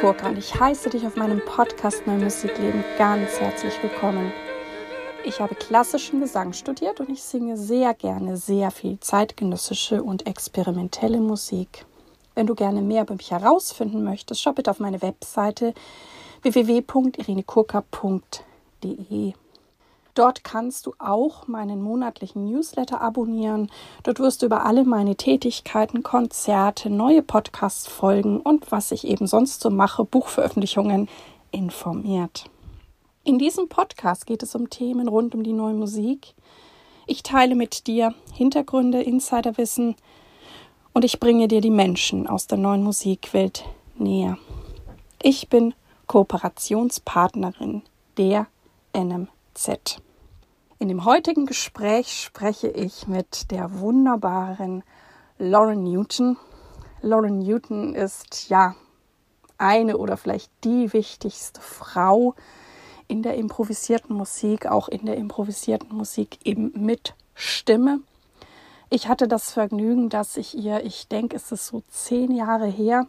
Kurka und ich heiße dich auf meinem Podcast Mein Musikleben ganz herzlich willkommen. Ich habe klassischen Gesang studiert und ich singe sehr gerne sehr viel zeitgenössische und experimentelle Musik. Wenn du gerne mehr über mich herausfinden möchtest, schau bitte auf meine Webseite www.irenekurka.de. Dort kannst du auch meinen monatlichen Newsletter abonnieren. Dort wirst du über alle meine Tätigkeiten, Konzerte, neue Podcast-Folgen und was ich eben sonst so mache, Buchveröffentlichungen informiert. In diesem Podcast geht es um Themen rund um die neue Musik. Ich teile mit dir Hintergründe, Insiderwissen und ich bringe dir die Menschen aus der neuen Musikwelt näher. Ich bin Kooperationspartnerin der NMZ. In dem heutigen Gespräch spreche ich mit der wunderbaren Lauren Newton. Lauren Newton ist ja eine oder vielleicht die wichtigste Frau in der improvisierten Musik, auch in der improvisierten Musik eben mit Stimme. Ich hatte das Vergnügen, dass ich ihr, ich denke, es ist so zehn Jahre her,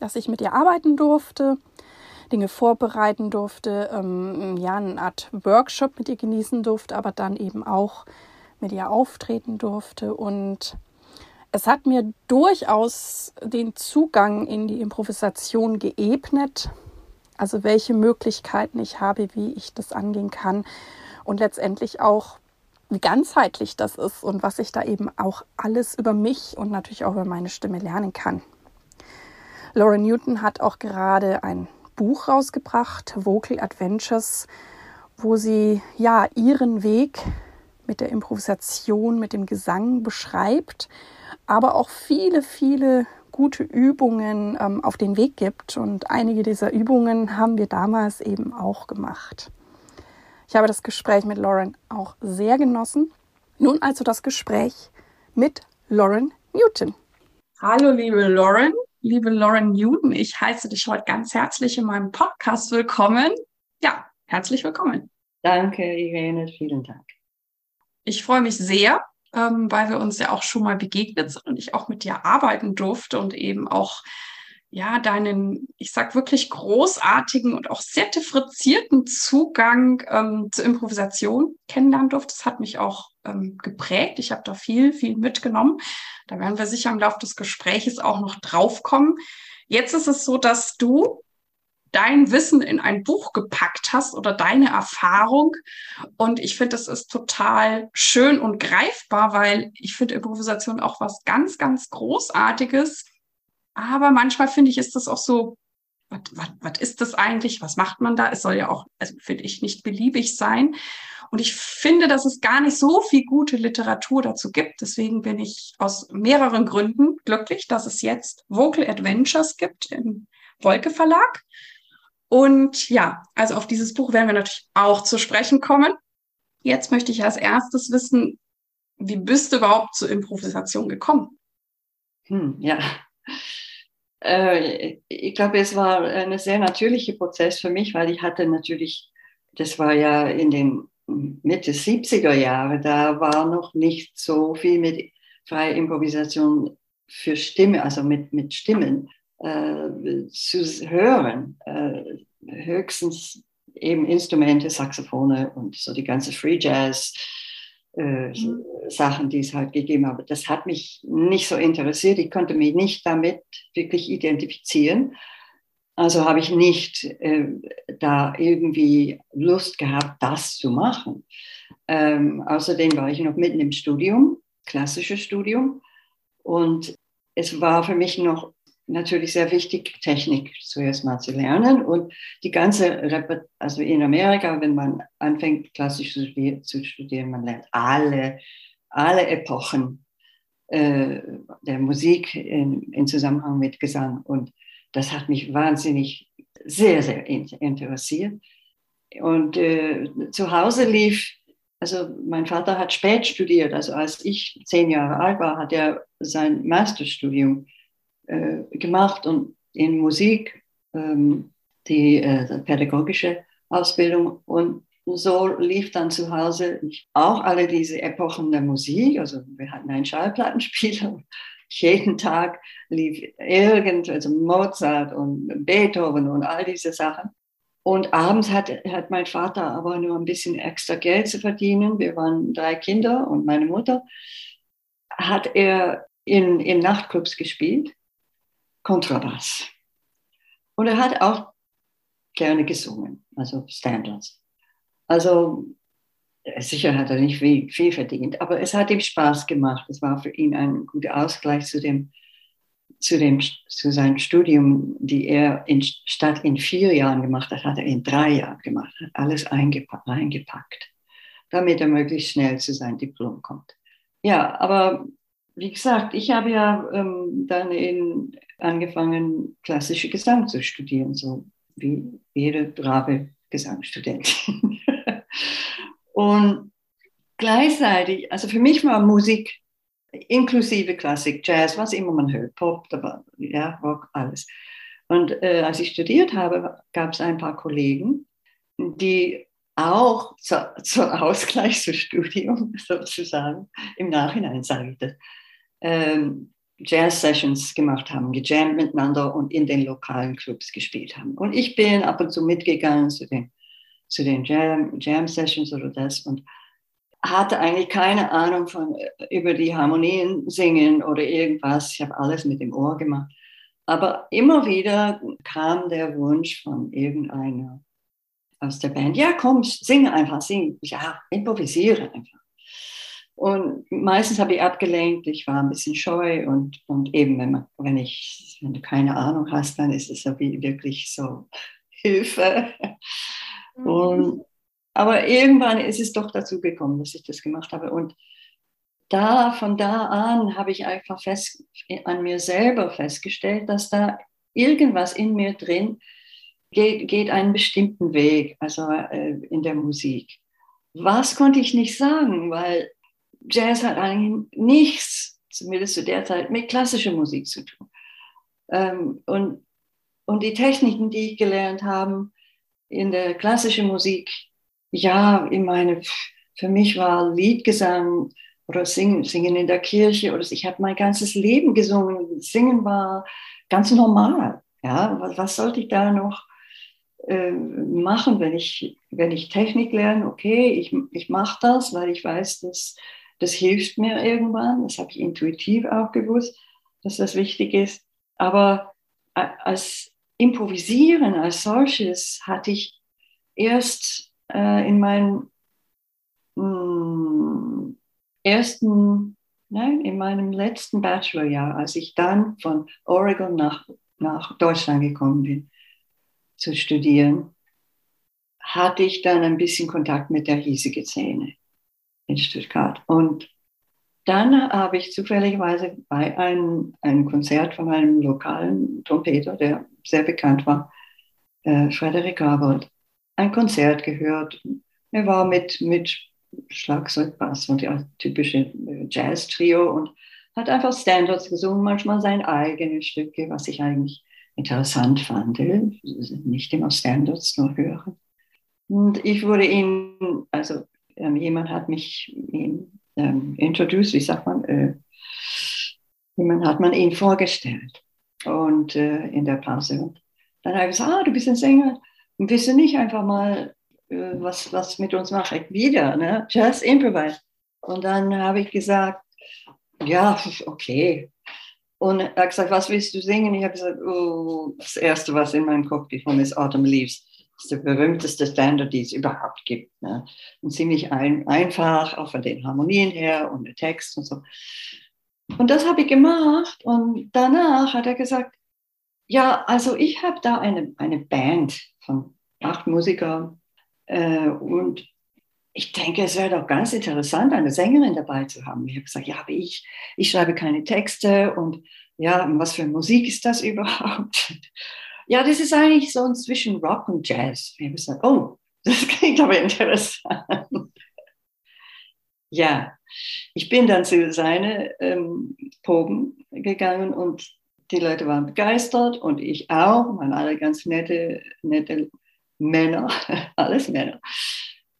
dass ich mit ihr arbeiten durfte. Dinge vorbereiten durfte, ähm, ja, eine Art Workshop mit ihr genießen durfte, aber dann eben auch mit ihr auftreten durfte. Und es hat mir durchaus den Zugang in die Improvisation geebnet, also welche Möglichkeiten ich habe, wie ich das angehen kann und letztendlich auch, wie ganzheitlich das ist und was ich da eben auch alles über mich und natürlich auch über meine Stimme lernen kann. Laura Newton hat auch gerade ein Buch rausgebracht, Vocal Adventures, wo sie ja ihren Weg mit der Improvisation, mit dem Gesang beschreibt, aber auch viele, viele gute Übungen ähm, auf den Weg gibt. Und einige dieser Übungen haben wir damals eben auch gemacht. Ich habe das Gespräch mit Lauren auch sehr genossen. Nun also das Gespräch mit Lauren Newton. Hallo, liebe Lauren liebe Lauren Newton. Ich heiße dich heute ganz herzlich in meinem Podcast willkommen. Ja, herzlich willkommen. Danke, Irene. Vielen Dank. Ich freue mich sehr, ähm, weil wir uns ja auch schon mal begegnet sind und ich auch mit dir arbeiten durfte und eben auch ja, deinen, ich sag wirklich großartigen und auch sehr differenzierten Zugang ähm, zur Improvisation kennenlernen durfte. Das hat mich auch ähm, geprägt. Ich habe da viel, viel mitgenommen. Da werden wir sicher im Laufe des Gespräches auch noch draufkommen. Jetzt ist es so, dass du dein Wissen in ein Buch gepackt hast oder deine Erfahrung. Und ich finde, das ist total schön und greifbar, weil ich finde Improvisation auch was ganz, ganz Großartiges. Aber manchmal finde ich, ist das auch so, was, ist das eigentlich? Was macht man da? Es soll ja auch, also finde ich, nicht beliebig sein. Und ich finde, dass es gar nicht so viel gute Literatur dazu gibt. Deswegen bin ich aus mehreren Gründen glücklich, dass es jetzt Vocal Adventures gibt im Wolke Verlag. Und ja, also auf dieses Buch werden wir natürlich auch zu sprechen kommen. Jetzt möchte ich als erstes wissen, wie bist du überhaupt zur Improvisation gekommen? Hm, ja, äh, ich glaube, es war ein sehr natürlicher Prozess für mich, weil ich hatte natürlich, das war ja in den Mitte 70er Jahre, da war noch nicht so viel mit freier Improvisation für Stimme, also mit, mit Stimmen äh, zu hören. Äh, höchstens eben Instrumente, Saxophone und so die ganze Free Jazz. Äh, mhm. Sachen, die es halt gegeben hat. Das hat mich nicht so interessiert. Ich konnte mich nicht damit wirklich identifizieren. Also habe ich nicht äh, da irgendwie Lust gehabt, das zu machen. Ähm, außerdem war ich noch mitten im Studium, klassisches Studium. Und es war für mich noch natürlich sehr wichtig, Technik zuerst mal zu lernen. Und die ganze, also in Amerika, wenn man anfängt, klassisch zu studieren, man lernt alle, alle Epochen äh, der Musik in, in Zusammenhang mit Gesang. Und das hat mich wahnsinnig sehr, sehr interessiert. Und äh, zu Hause lief, also mein Vater hat spät studiert, also als ich zehn Jahre alt war, hat er sein Masterstudium äh, gemacht und in Musik ähm, die äh, pädagogische Ausbildung und so lief dann zu Hause auch alle diese Epochen der Musik. Also wir hatten einen Schallplattenspieler, jeden Tag lief irgend, also Mozart und Beethoven und all diese Sachen. Und abends hat, hat mein Vater aber nur ein bisschen extra Geld zu verdienen. Wir waren drei Kinder und meine Mutter. Hat er in, in Nachtclubs gespielt, Kontrabass. Und er hat auch gerne gesungen, also Standards. Also sicher hat er nicht viel, viel verdient, aber es hat ihm Spaß gemacht. Es war für ihn ein guter Ausgleich zu dem zu, dem, zu seinem Studium, die er in, statt in vier Jahren gemacht hat, hat er in drei Jahren gemacht, hat alles eingepackt, eingepackt damit er möglichst schnell zu seinem Diplom kommt. Ja, aber wie gesagt, ich habe ja ähm, dann in, angefangen, klassische Gesang zu studieren, so wie jede brave Gesangsstudentin. Und gleichzeitig, also für mich war Musik inklusive Klassik, Jazz, was immer man hört, Pop, ja, Rock, alles. Und äh, als ich studiert habe, gab es ein paar Kollegen, die auch zur, zur Ausgleich zum Studium sozusagen, im Nachhinein sage ich das, ähm, Jazz-Sessions gemacht haben, gejammt miteinander und in den lokalen Clubs gespielt haben. Und ich bin ab und zu mitgegangen zu den, zu den Jam-Sessions oder das und hatte eigentlich keine Ahnung von, äh, über die Harmonien singen oder irgendwas. Ich habe alles mit dem Ohr gemacht. Aber immer wieder kam der Wunsch von irgendeiner aus der Band, ja komm, singe einfach, sing, ja, improvisiere einfach. Und meistens habe ich abgelehnt, ich war ein bisschen scheu und, und eben, wenn, man, wenn, ich, wenn du keine Ahnung hast, dann ist es ja wirklich so Hilfe. Mhm. Und aber irgendwann ist es doch dazu gekommen, dass ich das gemacht habe. Und da, von da an habe ich einfach fest, an mir selber festgestellt, dass da irgendwas in mir drin geht, geht einen bestimmten Weg, also äh, in der Musik. Was konnte ich nicht sagen, weil Jazz hat eigentlich nichts, zumindest zu der Zeit, mit klassischer Musik zu tun. Ähm, und, und die Techniken, die ich gelernt habe in der klassischen Musik, ja, ich meine, für mich war Liedgesang oder Singen, Singen in der Kirche oder ich habe mein ganzes Leben gesungen. Singen war ganz normal. Ja, was, was sollte ich da noch äh, machen, wenn ich, wenn ich Technik lerne? Okay, ich, ich mache das, weil ich weiß, dass das hilft mir irgendwann. Das habe ich intuitiv auch gewusst, dass das wichtig ist. Aber als Improvisieren als solches hatte ich erst äh, in meinem mh, hm, ersten, nein, in meinem letzten Bachelorjahr, als ich dann von Oregon nach, nach Deutschland gekommen bin, zu studieren, hatte ich dann ein bisschen Kontakt mit der hiesigen Szene in Stuttgart. Und dann habe ich zufälligerweise bei einem, einem Konzert von einem lokalen Trompeter, der sehr bekannt war, äh, Frederik Gabold, ein Konzert gehört. Er war mit, mit Schlagzeug, Bass und ja, typische äh, Jazz-Trio und hat einfach Standards gesungen, manchmal seine eigenen Stücke, was ich eigentlich interessant fand. Nicht immer Standards nur hören. Und ich wurde ihn, also ähm, jemand hat mich ihm ähm, introduced, wie sagt man, äh, jemand hat man ihn vorgestellt und äh, in der Pause. Und dann habe ich gesagt, ah, du bist ein Sänger. Und willst du nicht einfach mal äh, was, was mit uns machen? Wieder, ne? Just improvise. Und dann habe ich gesagt, ja, okay. Und er hat gesagt, was willst du singen? Ich habe gesagt, oh, das Erste, was in meinem Kopf gekommen ist, Autumn Leaves. Das ist der berühmteste Standard, die es überhaupt gibt. Ne? Und ziemlich ein, einfach, auch von den Harmonien her und der Text und so. Und das habe ich gemacht. Und danach hat er gesagt, ja, also ich habe da eine, eine Band von acht Musikern äh, und ich denke, es wäre doch ganz interessant, eine Sängerin dabei zu haben. Ich habe gesagt, ja, aber ich, ich schreibe keine Texte und ja, was für Musik ist das überhaupt? Ja, das ist eigentlich so zwischen Rock und Jazz. Ich habe gesagt, oh, das klingt aber interessant. ja, ich bin dann zu seinen ähm, Proben gegangen und die Leute waren begeistert und ich auch, waren alle ganz nette, nette Männer, alles Männer.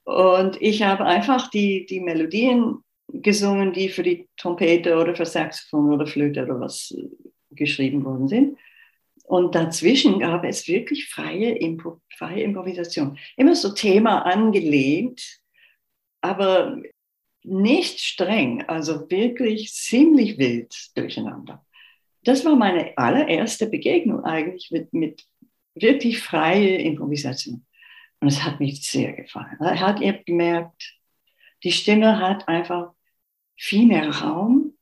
Und ich habe einfach die, die Melodien gesungen, die für die Trompete oder für Saxophon oder Flöte oder was äh, geschrieben worden sind. Und dazwischen gab es wirklich freie, Impro freie Improvisation. Immer so Thema angelehnt, aber nicht streng, also wirklich ziemlich wild durcheinander. Das war meine allererste Begegnung eigentlich mit, mit wirklich freie Improvisation. Und es hat mich sehr gefallen. Hat ihr gemerkt, die Stimme hat einfach viel mehr Raum,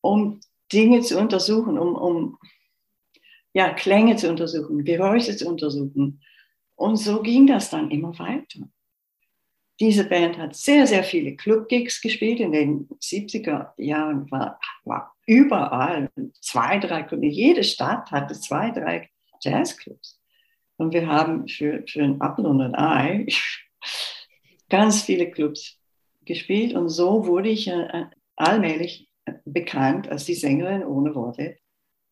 um Dinge zu untersuchen, um, um ja, Klänge zu untersuchen, Geräusche zu untersuchen. Und so ging das dann immer weiter. Diese Band hat sehr, sehr viele Clubgigs gespielt. In den 70er Jahren war, war überall zwei, drei Clubs. Jede Stadt hatte zwei, drei Jazzclubs. Und wir haben für, für ein Apfel und ein Ei ganz viele Clubs gespielt. Und so wurde ich äh, allmählich bekannt als die Sängerin ohne Worte.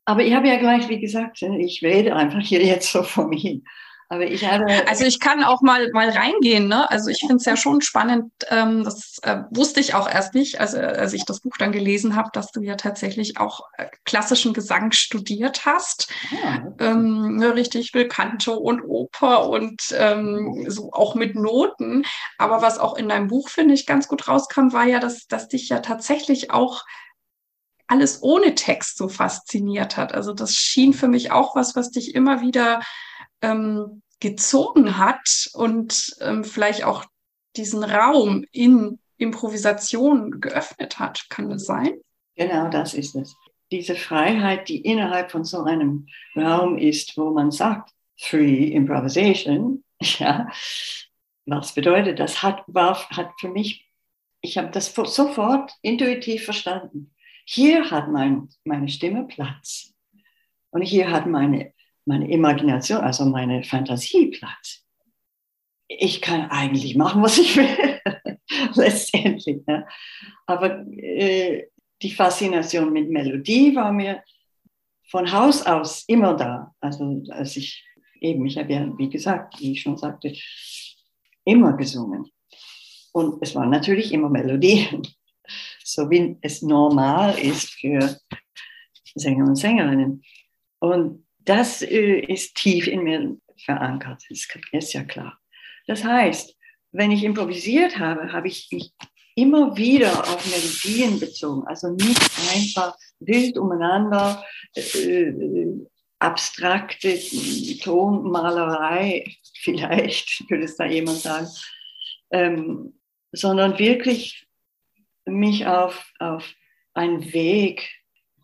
Aber ich habe ja gleich, wie gesagt, ich rede einfach hier jetzt so vor mir hin. Aber ich habe. Also ich kann auch mal, mal reingehen, ne? Also ich finde es ja schon spannend, ähm, das äh, wusste ich auch erst nicht, also, als ich das Buch dann gelesen habe, dass du ja tatsächlich auch äh, klassischen Gesang studiert hast. Ja, ähm, ne, richtig Belcanto und Oper und ähm, so auch mit Noten. Aber was auch in deinem Buch, finde ich, ganz gut rauskam, war ja, dass, dass dich ja tatsächlich auch alles ohne Text so fasziniert hat. Also das schien für mich auch was, was dich immer wieder ähm, gezogen hat und ähm, vielleicht auch diesen Raum in Improvisation geöffnet hat. Kann das sein? Genau, das ist es. Diese Freiheit, die innerhalb von so einem Raum ist, wo man sagt, Free Improvisation, ja, was bedeutet das, hat, war, hat für mich, ich habe das sofort intuitiv verstanden. Hier hat mein, meine Stimme Platz. Und hier hat meine meine Imagination, also meine Fantasie Platz. Ich kann eigentlich machen, was ich will, letztendlich. Ne? Aber äh, die Faszination mit Melodie war mir von Haus aus immer da. Also als ich eben, ich habe ja, wie gesagt, wie ich schon sagte, immer gesungen. Und es war natürlich immer Melodie, so wie es normal ist für Sänger und Sängerinnen. Und das äh, ist tief in mir verankert, ist, ist ja klar. Das heißt, wenn ich improvisiert habe, habe ich mich immer wieder auf Melodien bezogen, also nicht einfach wild umeinander, äh, abstrakte Tonmalerei, vielleicht würde es da jemand sagen, ähm, sondern wirklich mich auf, auf einen Weg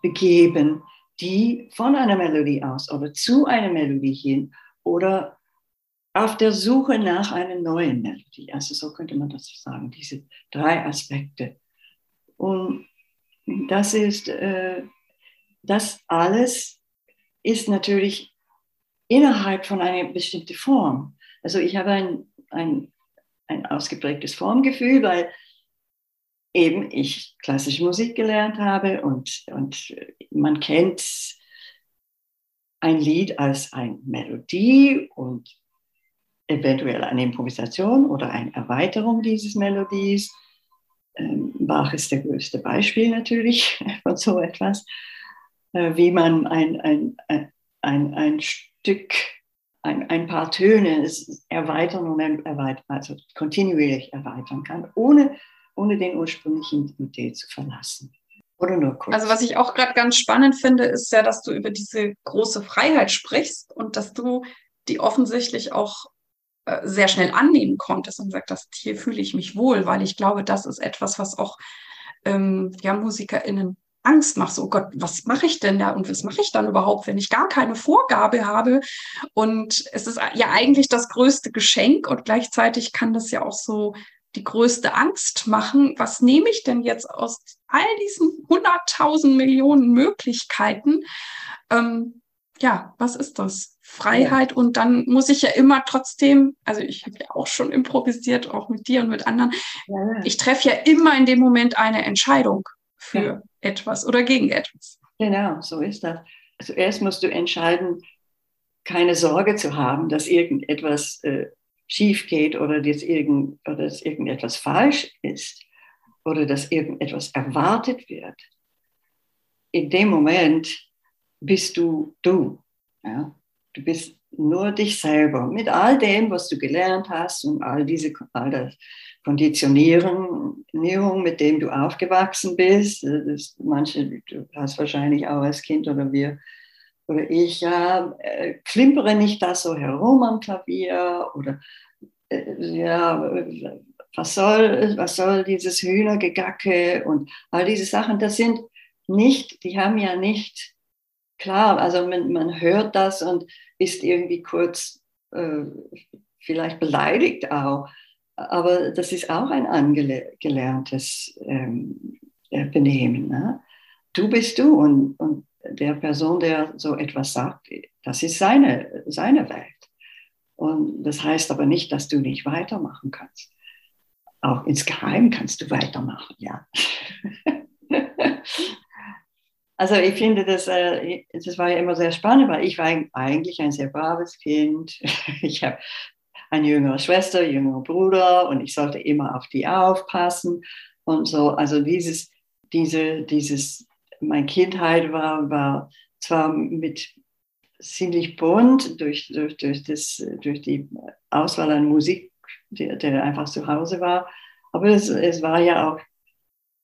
begeben, die von einer Melodie aus oder zu einer Melodie hin oder auf der Suche nach einer neuen Melodie. Also so könnte man das sagen, diese drei Aspekte. Und das ist, äh, das alles ist natürlich innerhalb von einer bestimmten Form. Also ich habe ein, ein, ein ausgeprägtes Formgefühl, weil eben ich klassische Musik gelernt habe und, und man kennt ein Lied als eine Melodie und eventuell eine Improvisation oder eine Erweiterung dieses Melodies. Ähm, Bach ist der größte Beispiel natürlich von so etwas, äh, wie man ein, ein, ein, ein Stück, ein, ein paar Töne erweitern und erweitern, also kontinuierlich erweitern kann, ohne ohne den ursprünglichen Idee zu verlassen. Oder nur kurz. Also was ich auch gerade ganz spannend finde, ist ja, dass du über diese große Freiheit sprichst und dass du die offensichtlich auch äh, sehr schnell annehmen konntest und sagst, hier fühle ich mich wohl, weil ich glaube, das ist etwas, was auch ähm, ja, MusikerInnen Angst macht. So, oh Gott, was mache ich denn da und was mache ich dann überhaupt, wenn ich gar keine Vorgabe habe? Und es ist ja eigentlich das größte Geschenk und gleichzeitig kann das ja auch so die größte Angst machen. Was nehme ich denn jetzt aus all diesen hunderttausend Millionen Möglichkeiten? Ähm, ja, was ist das? Freiheit ja. und dann muss ich ja immer trotzdem, also ich habe ja auch schon improvisiert, auch mit dir und mit anderen, ja, ja. ich treffe ja immer in dem Moment eine Entscheidung für etwas oder gegen etwas. Genau, so ist das. Zuerst musst du entscheiden, keine Sorge zu haben, dass irgendetwas äh, schief geht oder dass, irgend, oder dass irgendetwas falsch ist. oder dass irgendetwas erwartet wird, in dem Moment bist du du. Ja? Du bist nur dich selber mit all dem, was du gelernt hast und all diese all das Konditionierung, mit dem du aufgewachsen bist. Das, manche, du hast wahrscheinlich auch als Kind oder wir oder ich, ja, äh, klimpere nicht da so herum am Klavier oder äh, ja, was soll, was soll dieses Hühnergegacke und all diese Sachen, das sind nicht, die haben ja nicht, klar, also man, man hört das und ist irgendwie kurz äh, vielleicht beleidigt auch, aber das ist auch ein angelerntes ähm, äh, Benehmen. Ne? Du bist du und, und der Person, der so etwas sagt, das ist seine, seine Welt. Und das heißt aber nicht, dass du nicht weitermachen kannst. Auch insgeheim kannst du weitermachen, ja. also ich finde, das, äh, das war ja immer sehr spannend, weil ich war eigentlich ein sehr braves Kind. Ich habe eine jüngere Schwester, jüngere Bruder und ich sollte immer auf die aufpassen und so. Also dieses, diese, dieses, meine Kindheit war, war zwar mit ziemlich bunt durch, durch, durch, das, durch die Auswahl an Musik, der, der einfach zu Hause war, aber es, es war ja auch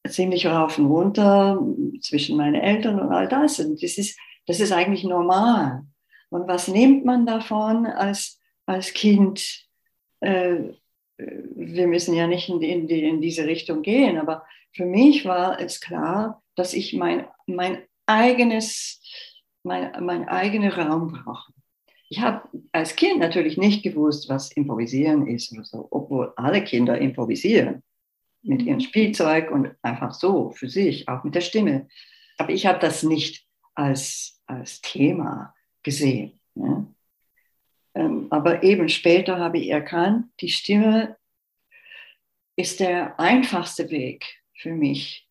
ziemlich rauf und runter zwischen meinen Eltern und all das. Und das ist, das ist eigentlich normal. Und was nimmt man davon als, als Kind? Äh, wir müssen ja nicht in, in, in diese Richtung gehen, aber für mich war es klar, dass ich mein, mein eigenes, mein, mein eigener Raum brauche. Ich habe als Kind natürlich nicht gewusst, was Improvisieren ist oder so, obwohl alle Kinder improvisieren mit ihrem Spielzeug und einfach so für sich, auch mit der Stimme. Aber ich habe das nicht als, als Thema gesehen. Ne? Ähm, aber eben später habe ich erkannt, die Stimme ist der einfachste Weg für mich,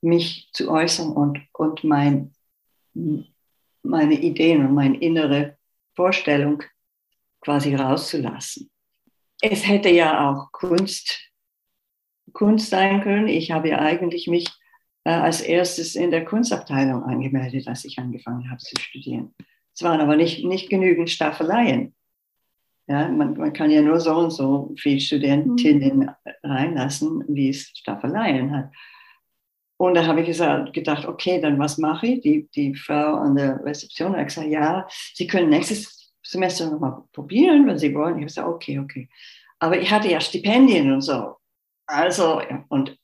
mich zu äußern und, und mein, meine Ideen und meine innere Vorstellung quasi rauszulassen. Es hätte ja auch Kunst, Kunst sein können. Ich habe ja eigentlich mich äh, als erstes in der Kunstabteilung angemeldet, als ich angefangen habe zu studieren. Es waren aber nicht, nicht genügend Staffeleien. Ja, man, man kann ja nur so und so viele Studentinnen mhm. reinlassen, wie es Staffeleien hat. Und da habe ich gesagt, gedacht, okay, dann was mache ich? Die, die Frau an der Rezeption hat gesagt, ja, Sie können nächstes Semester nochmal probieren, wenn Sie wollen. Ich habe gesagt, okay, okay. Aber ich hatte ja Stipendien und so. Also, und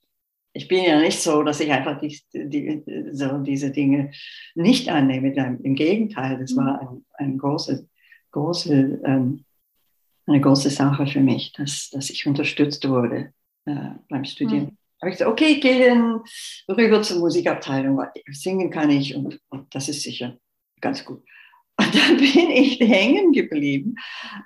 ich bin ja nicht so, dass ich einfach die, die, so diese Dinge nicht annehme. Im Gegenteil, das war mhm. ein, ein große, große, ähm, eine große Sache für mich, dass, dass ich unterstützt wurde äh, beim Studieren. Habe ich gesagt, okay, ich gehe dann rüber zur Musikabteilung, weil singen kann ich und, und das ist sicher ganz gut. Und dann bin ich hängen geblieben,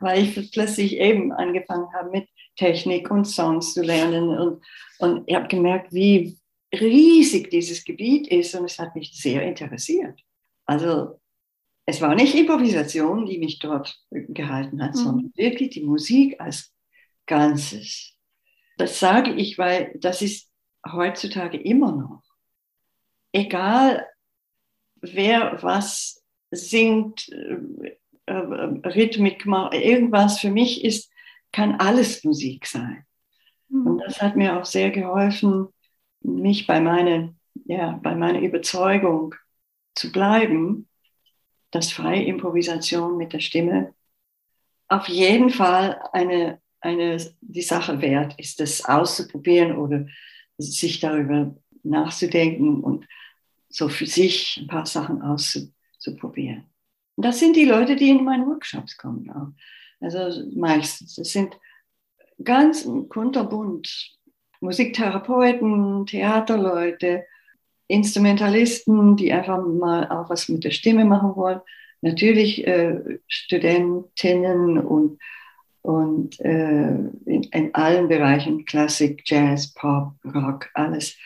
weil ich plötzlich eben angefangen habe mit Technik und Songs zu lernen. Und, und ich habe gemerkt, wie riesig dieses Gebiet ist und es hat mich sehr interessiert. Also es war nicht Improvisation, die mich dort gehalten hat, mhm. sondern wirklich die Musik als Ganzes. Das sage ich, weil das ist heutzutage immer noch. Egal, wer was singt, äh, äh, Rhythmik macht, irgendwas für mich ist kann alles Musik sein. Mhm. Und das hat mir auch sehr geholfen, mich bei, meine, ja, bei meiner Überzeugung zu bleiben, dass freie Improvisation mit der Stimme auf jeden Fall eine, eine, die Sache wert ist, das auszuprobieren oder sich darüber nachzudenken und so für sich ein paar Sachen auszuprobieren. Und das sind die Leute, die in meine Workshops kommen. Auch. Also meistens. Es sind ganz kunterbunt. Musiktherapeuten, Theaterleute, Instrumentalisten, die einfach mal auch was mit der Stimme machen wollen. Natürlich äh, Studentinnen und, und äh, in, in, allen Bereichen, Klassik, Jazz, Pop, Rock, alles.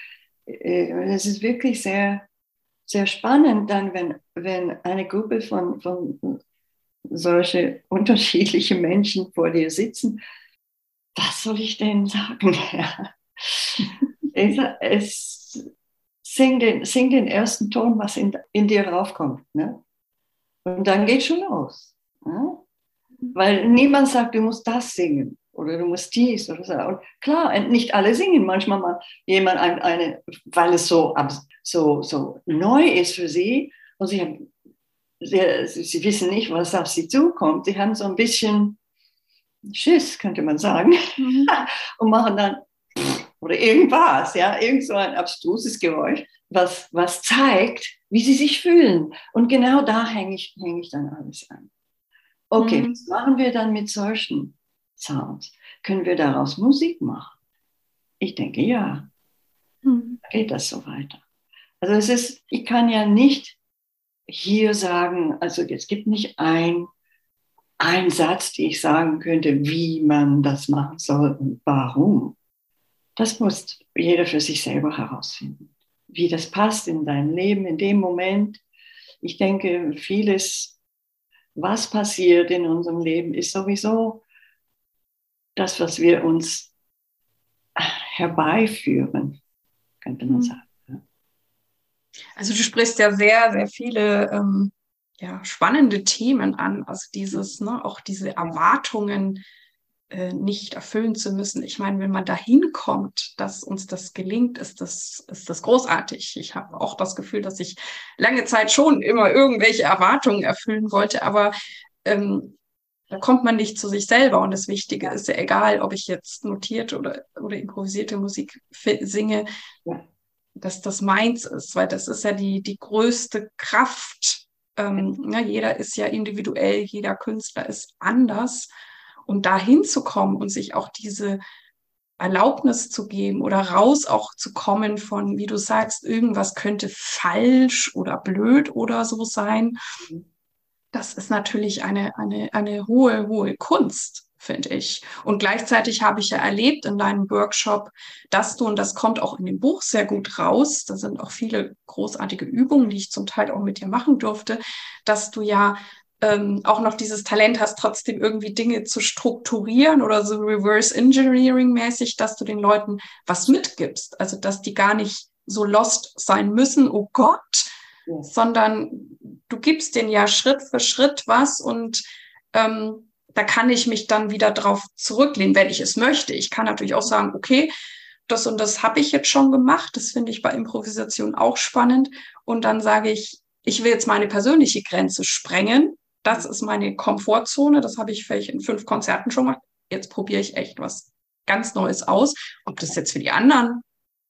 Äh, es ist wirklich sehr, sehr spannend dann, wenn, wenn eine Gruppe von, von solche unterschiedliche Menschen vor dir sitzen, was soll ich denn sagen? es, es sing, den, sing den ersten Ton, was in, in dir raufkommt. Ne? Und dann geht schon los. Ne? Weil niemand sagt, du musst das singen oder du musst dies oder so. Und klar, nicht alle singen. Manchmal mal jemand eine, eine weil es so, so, so neu ist für sie und sie, haben, sie, sie wissen nicht, was auf sie zukommt. Sie haben so ein bisschen Schiss, könnte man sagen, mhm. und machen dann oder irgendwas, ja, irgend so ein abstruses Geräusch, was, was zeigt, wie sie sich fühlen. Und genau da hänge ich, häng ich dann alles an. Okay, mhm. was machen wir dann mit solchen Sounds? Können wir daraus Musik machen? Ich denke ja. Mhm. Geht das so weiter? Also es ist, ich kann ja nicht hier sagen, also es gibt nicht ein, ein Satz, den ich sagen könnte, wie man das machen soll und warum. Das muss jeder für sich selber herausfinden, wie das passt in dein Leben in dem Moment. Ich denke, vieles, was passiert in unserem Leben, ist sowieso das, was wir uns herbeiführen, könnte man mhm. sagen. Also du sprichst ja sehr, sehr viele ähm, ja, spannende Themen an. Also dieses, ne, auch diese Erwartungen, äh, nicht erfüllen zu müssen. Ich meine, wenn man dahin kommt, dass uns das gelingt, ist das, ist das großartig. Ich habe auch das Gefühl, dass ich lange Zeit schon immer irgendwelche Erwartungen erfüllen wollte, aber ähm, da kommt man nicht zu sich selber. Und das Wichtige ist ja egal, ob ich jetzt notierte oder, oder improvisierte Musik singe, ja. dass das meins ist, weil das ist ja die, die größte Kraft. Ähm, ja, jeder ist ja individuell, jeder Künstler ist anders. Und da hinzukommen und sich auch diese Erlaubnis zu geben oder raus auch zu kommen von, wie du sagst, irgendwas könnte falsch oder blöd oder so sein. Das ist natürlich eine, eine, eine hohe, hohe Kunst, finde ich. Und gleichzeitig habe ich ja erlebt in deinem Workshop, dass du, und das kommt auch in dem Buch sehr gut raus, da sind auch viele großartige Übungen, die ich zum Teil auch mit dir machen durfte, dass du ja ähm, auch noch dieses Talent hast, trotzdem irgendwie Dinge zu strukturieren oder so Reverse Engineering mäßig, dass du den Leuten was mitgibst. Also, dass die gar nicht so lost sein müssen, oh Gott, ja. sondern du gibst denen ja Schritt für Schritt was und ähm, da kann ich mich dann wieder drauf zurücklehnen, wenn ich es möchte. Ich kann natürlich auch sagen, okay, das und das habe ich jetzt schon gemacht. Das finde ich bei Improvisation auch spannend. Und dann sage ich, ich will jetzt meine persönliche Grenze sprengen das ist meine Komfortzone. Das habe ich vielleicht in fünf Konzerten schon gemacht. Jetzt probiere ich echt was ganz Neues aus. Ob das jetzt für die anderen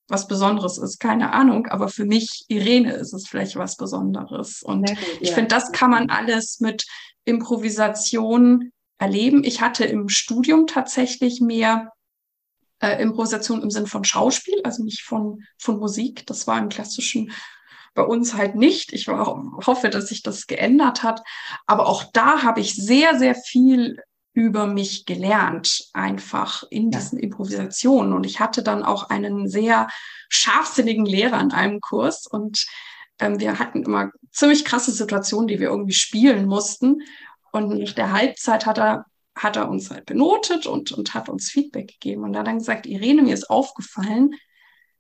was Besonderes ist, keine Ahnung. Aber für mich, Irene, ist es vielleicht was Besonderes. Und gut, ich ja. finde, das kann man alles mit Improvisation erleben. Ich hatte im Studium tatsächlich mehr äh, Improvisation im Sinn von Schauspiel, also nicht von, von Musik. Das war im klassischen bei uns halt nicht. Ich hoffe, dass sich das geändert hat. Aber auch da habe ich sehr, sehr viel über mich gelernt, einfach in diesen Improvisationen. Und ich hatte dann auch einen sehr scharfsinnigen Lehrer in einem Kurs und ähm, wir hatten immer ziemlich krasse Situationen, die wir irgendwie spielen mussten. Und nach der Halbzeit hat er, hat er uns halt benotet und, und hat uns Feedback gegeben. Und er hat dann gesagt, Irene, mir ist aufgefallen,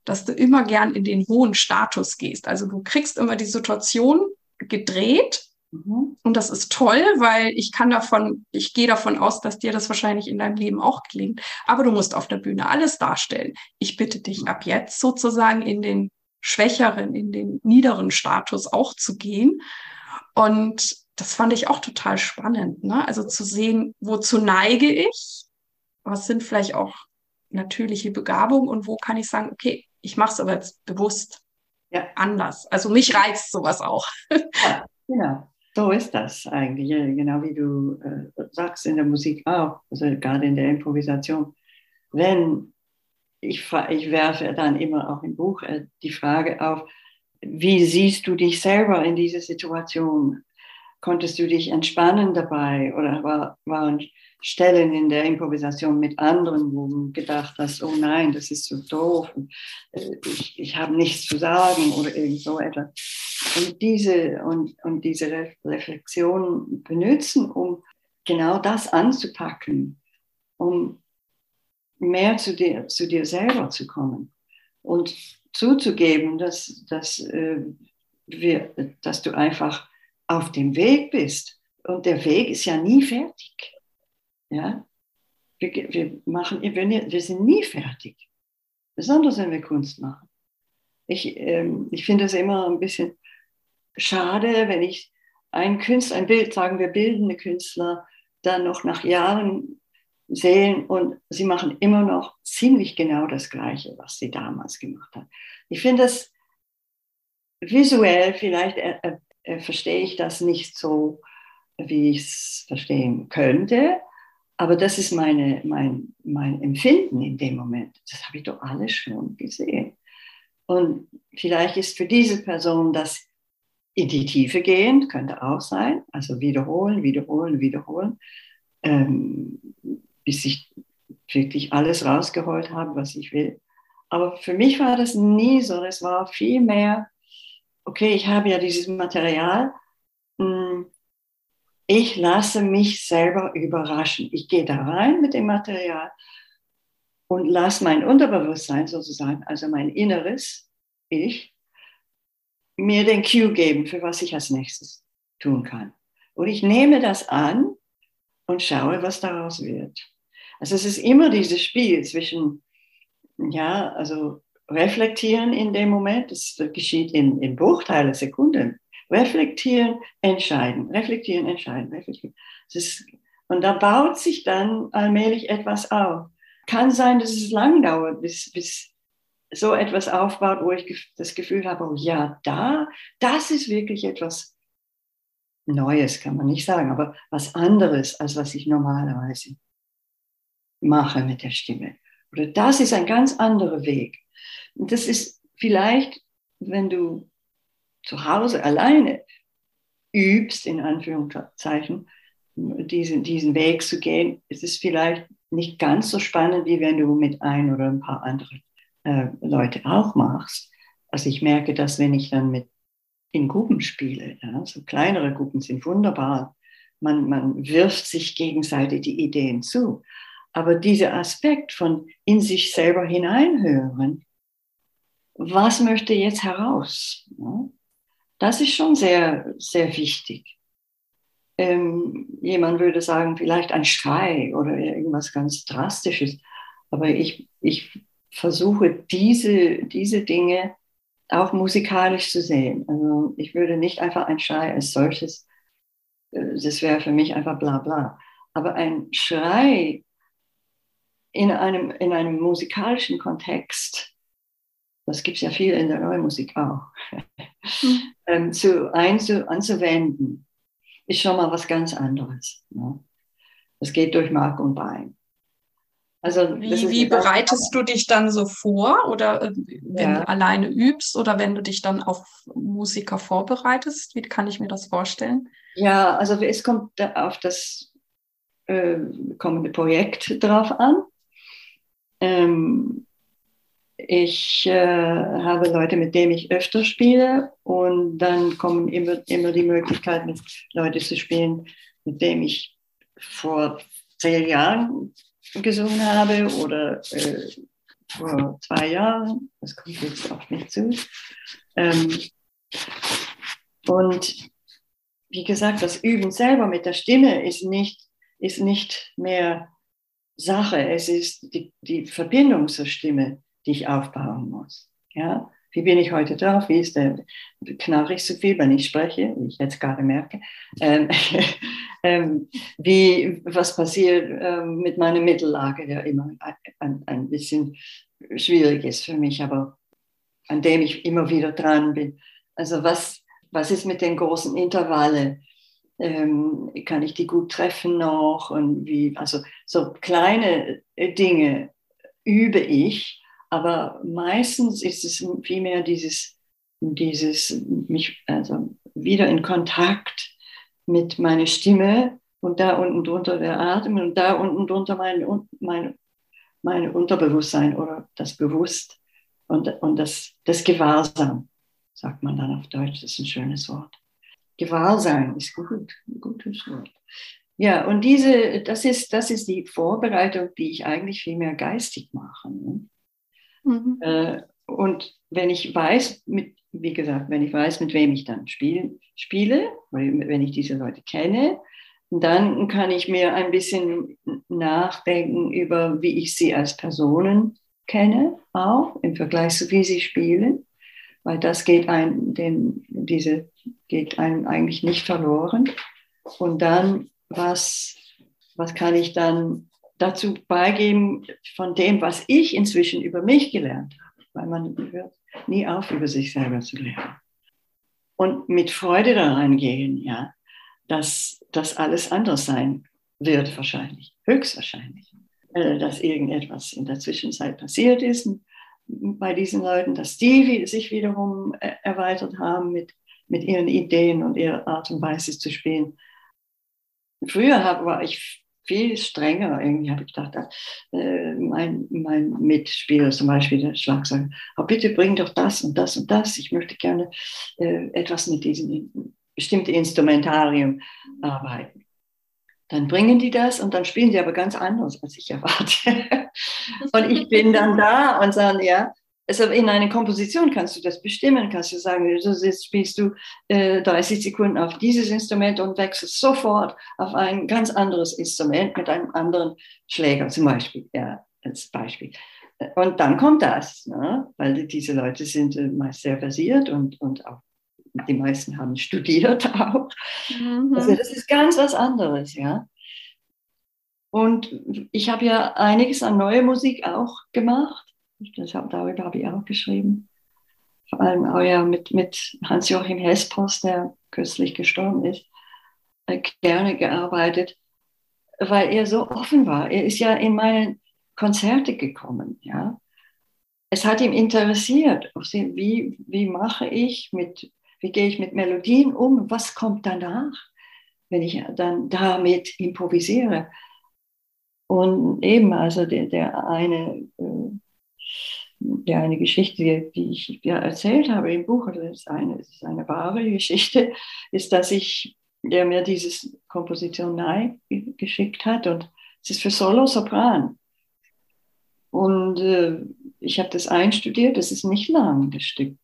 dass du immer gern in den hohen Status gehst. Also du kriegst immer die Situation gedreht mhm. und das ist toll, weil ich kann davon, ich gehe davon aus, dass dir das wahrscheinlich in deinem Leben auch gelingt. Aber du musst auf der Bühne alles darstellen. Ich bitte dich ab jetzt sozusagen in den schwächeren, in den niederen Status auch zu gehen. Und das fand ich auch total spannend. Ne? Also zu sehen, wozu neige ich? Was sind vielleicht auch natürliche Begabungen und wo kann ich sagen, okay, ich mache es aber jetzt bewusst ja. anders. Also mich reizt sowas auch. ja, genau. So ist das eigentlich, genau wie du äh, sagst in der Musik auch, also gerade in der Improvisation. Wenn ich, ich werfe dann immer auch im Buch äh, die Frage auf, wie siehst du dich selber in dieser Situation? Konntest du dich entspannen dabei oder war, waren Stellen in der Improvisation mit anderen, wo du gedacht hast, oh nein, das ist so doof, äh, ich, ich habe nichts zu sagen oder irgend so etwas. Und diese, und, und diese Reflexion benutzen, um genau das anzupacken, um mehr zu dir, zu dir selber zu kommen. und zuzugeben, dass, dass, äh, wir, dass du einfach auf dem Weg bist. Und der Weg ist ja nie fertig. Ja? Wir, wir, machen, wir sind nie fertig. Besonders wenn wir Kunst machen. Ich, ähm, ich finde es immer ein bisschen schade, wenn ich einen Künstler, ein Bild, sagen wir bildende Künstler, dann noch nach Jahren sehen und sie machen immer noch ziemlich genau das Gleiche, was sie damals gemacht hat. Ich finde das visuell, vielleicht äh, verstehe ich das nicht so, wie ich es verstehen könnte, aber das ist meine, mein, mein Empfinden in dem Moment. Das habe ich doch alles schon gesehen. Und vielleicht ist für diese Person das in die Tiefe gehen, könnte auch sein, also wiederholen, wiederholen, wiederholen, ähm, bis ich wirklich alles rausgeholt habe, was ich will. Aber für mich war das nie so, es war viel mehr, okay, ich habe ja dieses Material, hm, ich lasse mich selber überraschen. Ich gehe da rein mit dem Material und lasse mein Unterbewusstsein sozusagen, also mein inneres Ich, mir den Cue geben, für was ich als nächstes tun kann. Und ich nehme das an und schaue, was daraus wird. Also es ist immer dieses Spiel zwischen, ja, also reflektieren in dem Moment, das geschieht in, in Bruchteilen, Sekunden, reflektieren, entscheiden, reflektieren, entscheiden, reflektieren. Ist, und da baut sich dann allmählich etwas auf. Kann sein, dass es lang dauert, bis, bis so etwas aufbaut, wo ich das Gefühl habe, oh ja, da, das ist wirklich etwas Neues, kann man nicht sagen, aber was anderes, als was ich normalerweise mache mit der Stimme. Oder das ist ein ganz anderer Weg. Und das ist vielleicht, wenn du zu Hause alleine übst, in Anführungszeichen, diesen, diesen Weg zu gehen, ist es vielleicht nicht ganz so spannend, wie wenn du mit ein oder ein paar anderen äh, Leute auch machst. Also ich merke das, wenn ich dann mit in Gruppen spiele. Ja, so kleinere Gruppen sind wunderbar. Man, man wirft sich gegenseitig die Ideen zu. Aber dieser Aspekt von in sich selber hineinhören, was möchte jetzt heraus? Das ist schon sehr, sehr wichtig. Ähm, jemand würde sagen, vielleicht ein Schrei oder irgendwas ganz Drastisches. Aber ich, ich versuche diese, diese Dinge auch musikalisch zu sehen. Also ich würde nicht einfach ein Schrei als solches, äh, das wäre für mich einfach bla bla. Aber ein Schrei in einem, in einem musikalischen Kontext, das gibt es ja viel in der neuen Musik auch, mhm. ähm, zu, einzu, anzuwenden, ist schon mal was ganz anderes. Ne? Das geht durch Mark und Bein. Also, wie, wie bereitest du dich dann so vor? Oder äh, wenn ja. du alleine übst oder wenn du dich dann auf Musiker vorbereitest? Wie kann ich mir das vorstellen? Ja, also es kommt auf das äh, kommende Projekt drauf an. Ähm, ich äh, habe Leute, mit denen ich öfter spiele und dann kommen immer, immer die Möglichkeit, mit Leuten zu spielen, mit denen ich vor zehn Jahren gesungen habe oder äh, vor zwei Jahren. Das kommt jetzt auf mich zu. Ähm, und wie gesagt, das Üben selber mit der Stimme ist nicht, ist nicht mehr Sache. Es ist die, die Verbindung zur Stimme die ich aufbauen muss. Ja? Wie bin ich heute drauf? Wie ist der, knarre ich so viel, wenn ich spreche, wie ich jetzt gerade merke? Ähm, ähm, wie, was passiert ähm, mit meiner Mittellage, der immer ein, ein bisschen schwierig ist für mich, aber an dem ich immer wieder dran bin. Also was, was ist mit den großen Intervallen? Ähm, kann ich die gut treffen noch? Und wie, also so kleine Dinge übe ich aber meistens ist es vielmehr dieses, dieses mich also wieder in Kontakt mit meiner Stimme und da unten drunter der Atem und da unten drunter mein, mein, mein Unterbewusstsein oder das Bewusst und, und das, das Gewahrsam, sagt man dann auf Deutsch, das ist ein schönes Wort. Gewahrsein ist gut, ein gutes Wort. Ja, und diese, das ist, das ist die Vorbereitung, die ich eigentlich viel mehr geistig mache. Ne? Mhm. Äh, Und wenn ich weiß, mit, wie gesagt, wenn ich weiß, mit wem ich dann spiel, spiele, wenn ich diese Leute kenne, dann kann ich mir ein bisschen nachdenken über, wie ich sie als Personen kenne, auch im Vergleich zu wie sie spielen, weil das geht ein, den, diese geht einem eigentlich nicht verloren. Und dann, was, was kann ich dann dazu beigeben von dem, was ich inzwischen über mich gelernt habe, weil man hört nie auf, über sich selber zu lernen. Und mit Freude da reingehen, ja, dass das alles anders sein wird wahrscheinlich, höchstwahrscheinlich, äh, dass irgendetwas in der Zwischenzeit passiert ist bei diesen Leuten, dass die sich wiederum äh, erweitert haben mit, mit ihren Ideen und ihrer Art und Weise zu spielen. Früher war ich viel strenger. Irgendwie habe ich gedacht, äh, mein, mein Mitspieler, zum Beispiel der Schlagzeuger, oh, bitte bring doch das und das und das. Ich möchte gerne äh, etwas mit diesem bestimmten Instrumentarium arbeiten. Dann bringen die das und dann spielen sie aber ganz anders, als ich erwarte. und ich bin dann da und sage, ja, also in einer Komposition kannst du das bestimmen, kannst du sagen, jetzt spielst du äh, 30 Sekunden auf dieses Instrument und wechselst sofort auf ein ganz anderes Instrument mit einem anderen Schläger zum Beispiel, ja, als Beispiel. Und dann kommt das, ne? weil diese Leute sind äh, meist sehr versiert und, und auch die meisten haben studiert auch. Mhm. Also das ist ganz was anderes, ja. Und ich habe ja einiges an neue Musik auch gemacht Deshalb, darüber habe ich auch geschrieben. Vor allem auch ja mit, mit Hans-Joachim Hespers, der kürzlich gestorben ist, äh, gerne gearbeitet, weil er so offen war. Er ist ja in meine Konzerte gekommen, ja. Es hat ihn interessiert, wie, wie mache ich mit, wie gehe ich mit Melodien um, was kommt danach, wenn ich dann damit improvisiere. Und eben, also der, der eine äh, ja eine Geschichte, die ich ja erzählt habe im Buch, das ist eine, das ist eine wahre Geschichte, ist, dass ich, der mir dieses Komposition nahe geschickt hat und es ist für Solo-Sopran. Und äh, ich habe das einstudiert, das ist nicht lang, das Stück.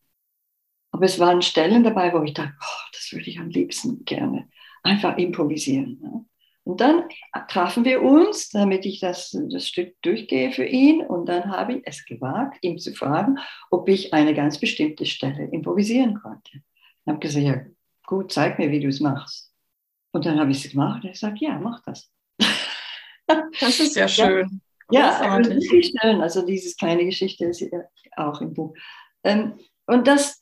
Aber es waren Stellen dabei, wo ich dachte, oh, das würde ich am liebsten gerne einfach improvisieren. Ne? Und dann trafen wir uns, damit ich das, das Stück durchgehe für ihn. Und dann habe ich es gewagt, ihm zu fragen, ob ich eine ganz bestimmte Stelle improvisieren konnte. Ich habe gesagt, ja, gut, zeig mir, wie du es machst. Und dann habe ich es gemacht. Er sagt, ja, mach das. Das ist ja schön. Ja, also, schön. also diese kleine Geschichte ist auch im Buch. Ähm, und das,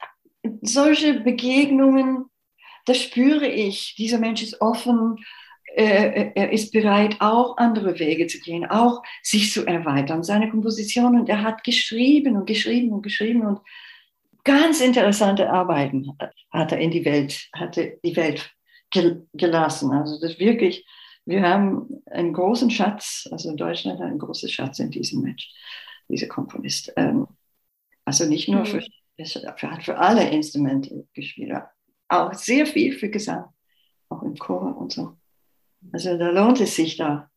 solche Begegnungen, das spüre ich. Dieser Mensch ist offen äh, er ist bereit, auch andere Wege zu gehen, auch sich zu erweitern, seine Komposition. Und er hat geschrieben und geschrieben und geschrieben und ganz interessante Arbeiten hat er in die Welt, hatte die Welt gelassen. Also das wirklich, wir haben einen großen Schatz, also Deutschland hat einen großen Schatz in diesem Mensch, dieser Komponist. Ähm, also nicht nur für, für, hat für alle Instrumente gespielt, auch sehr viel für Gesang, auch im Chor und so. Also da lohnt es sich da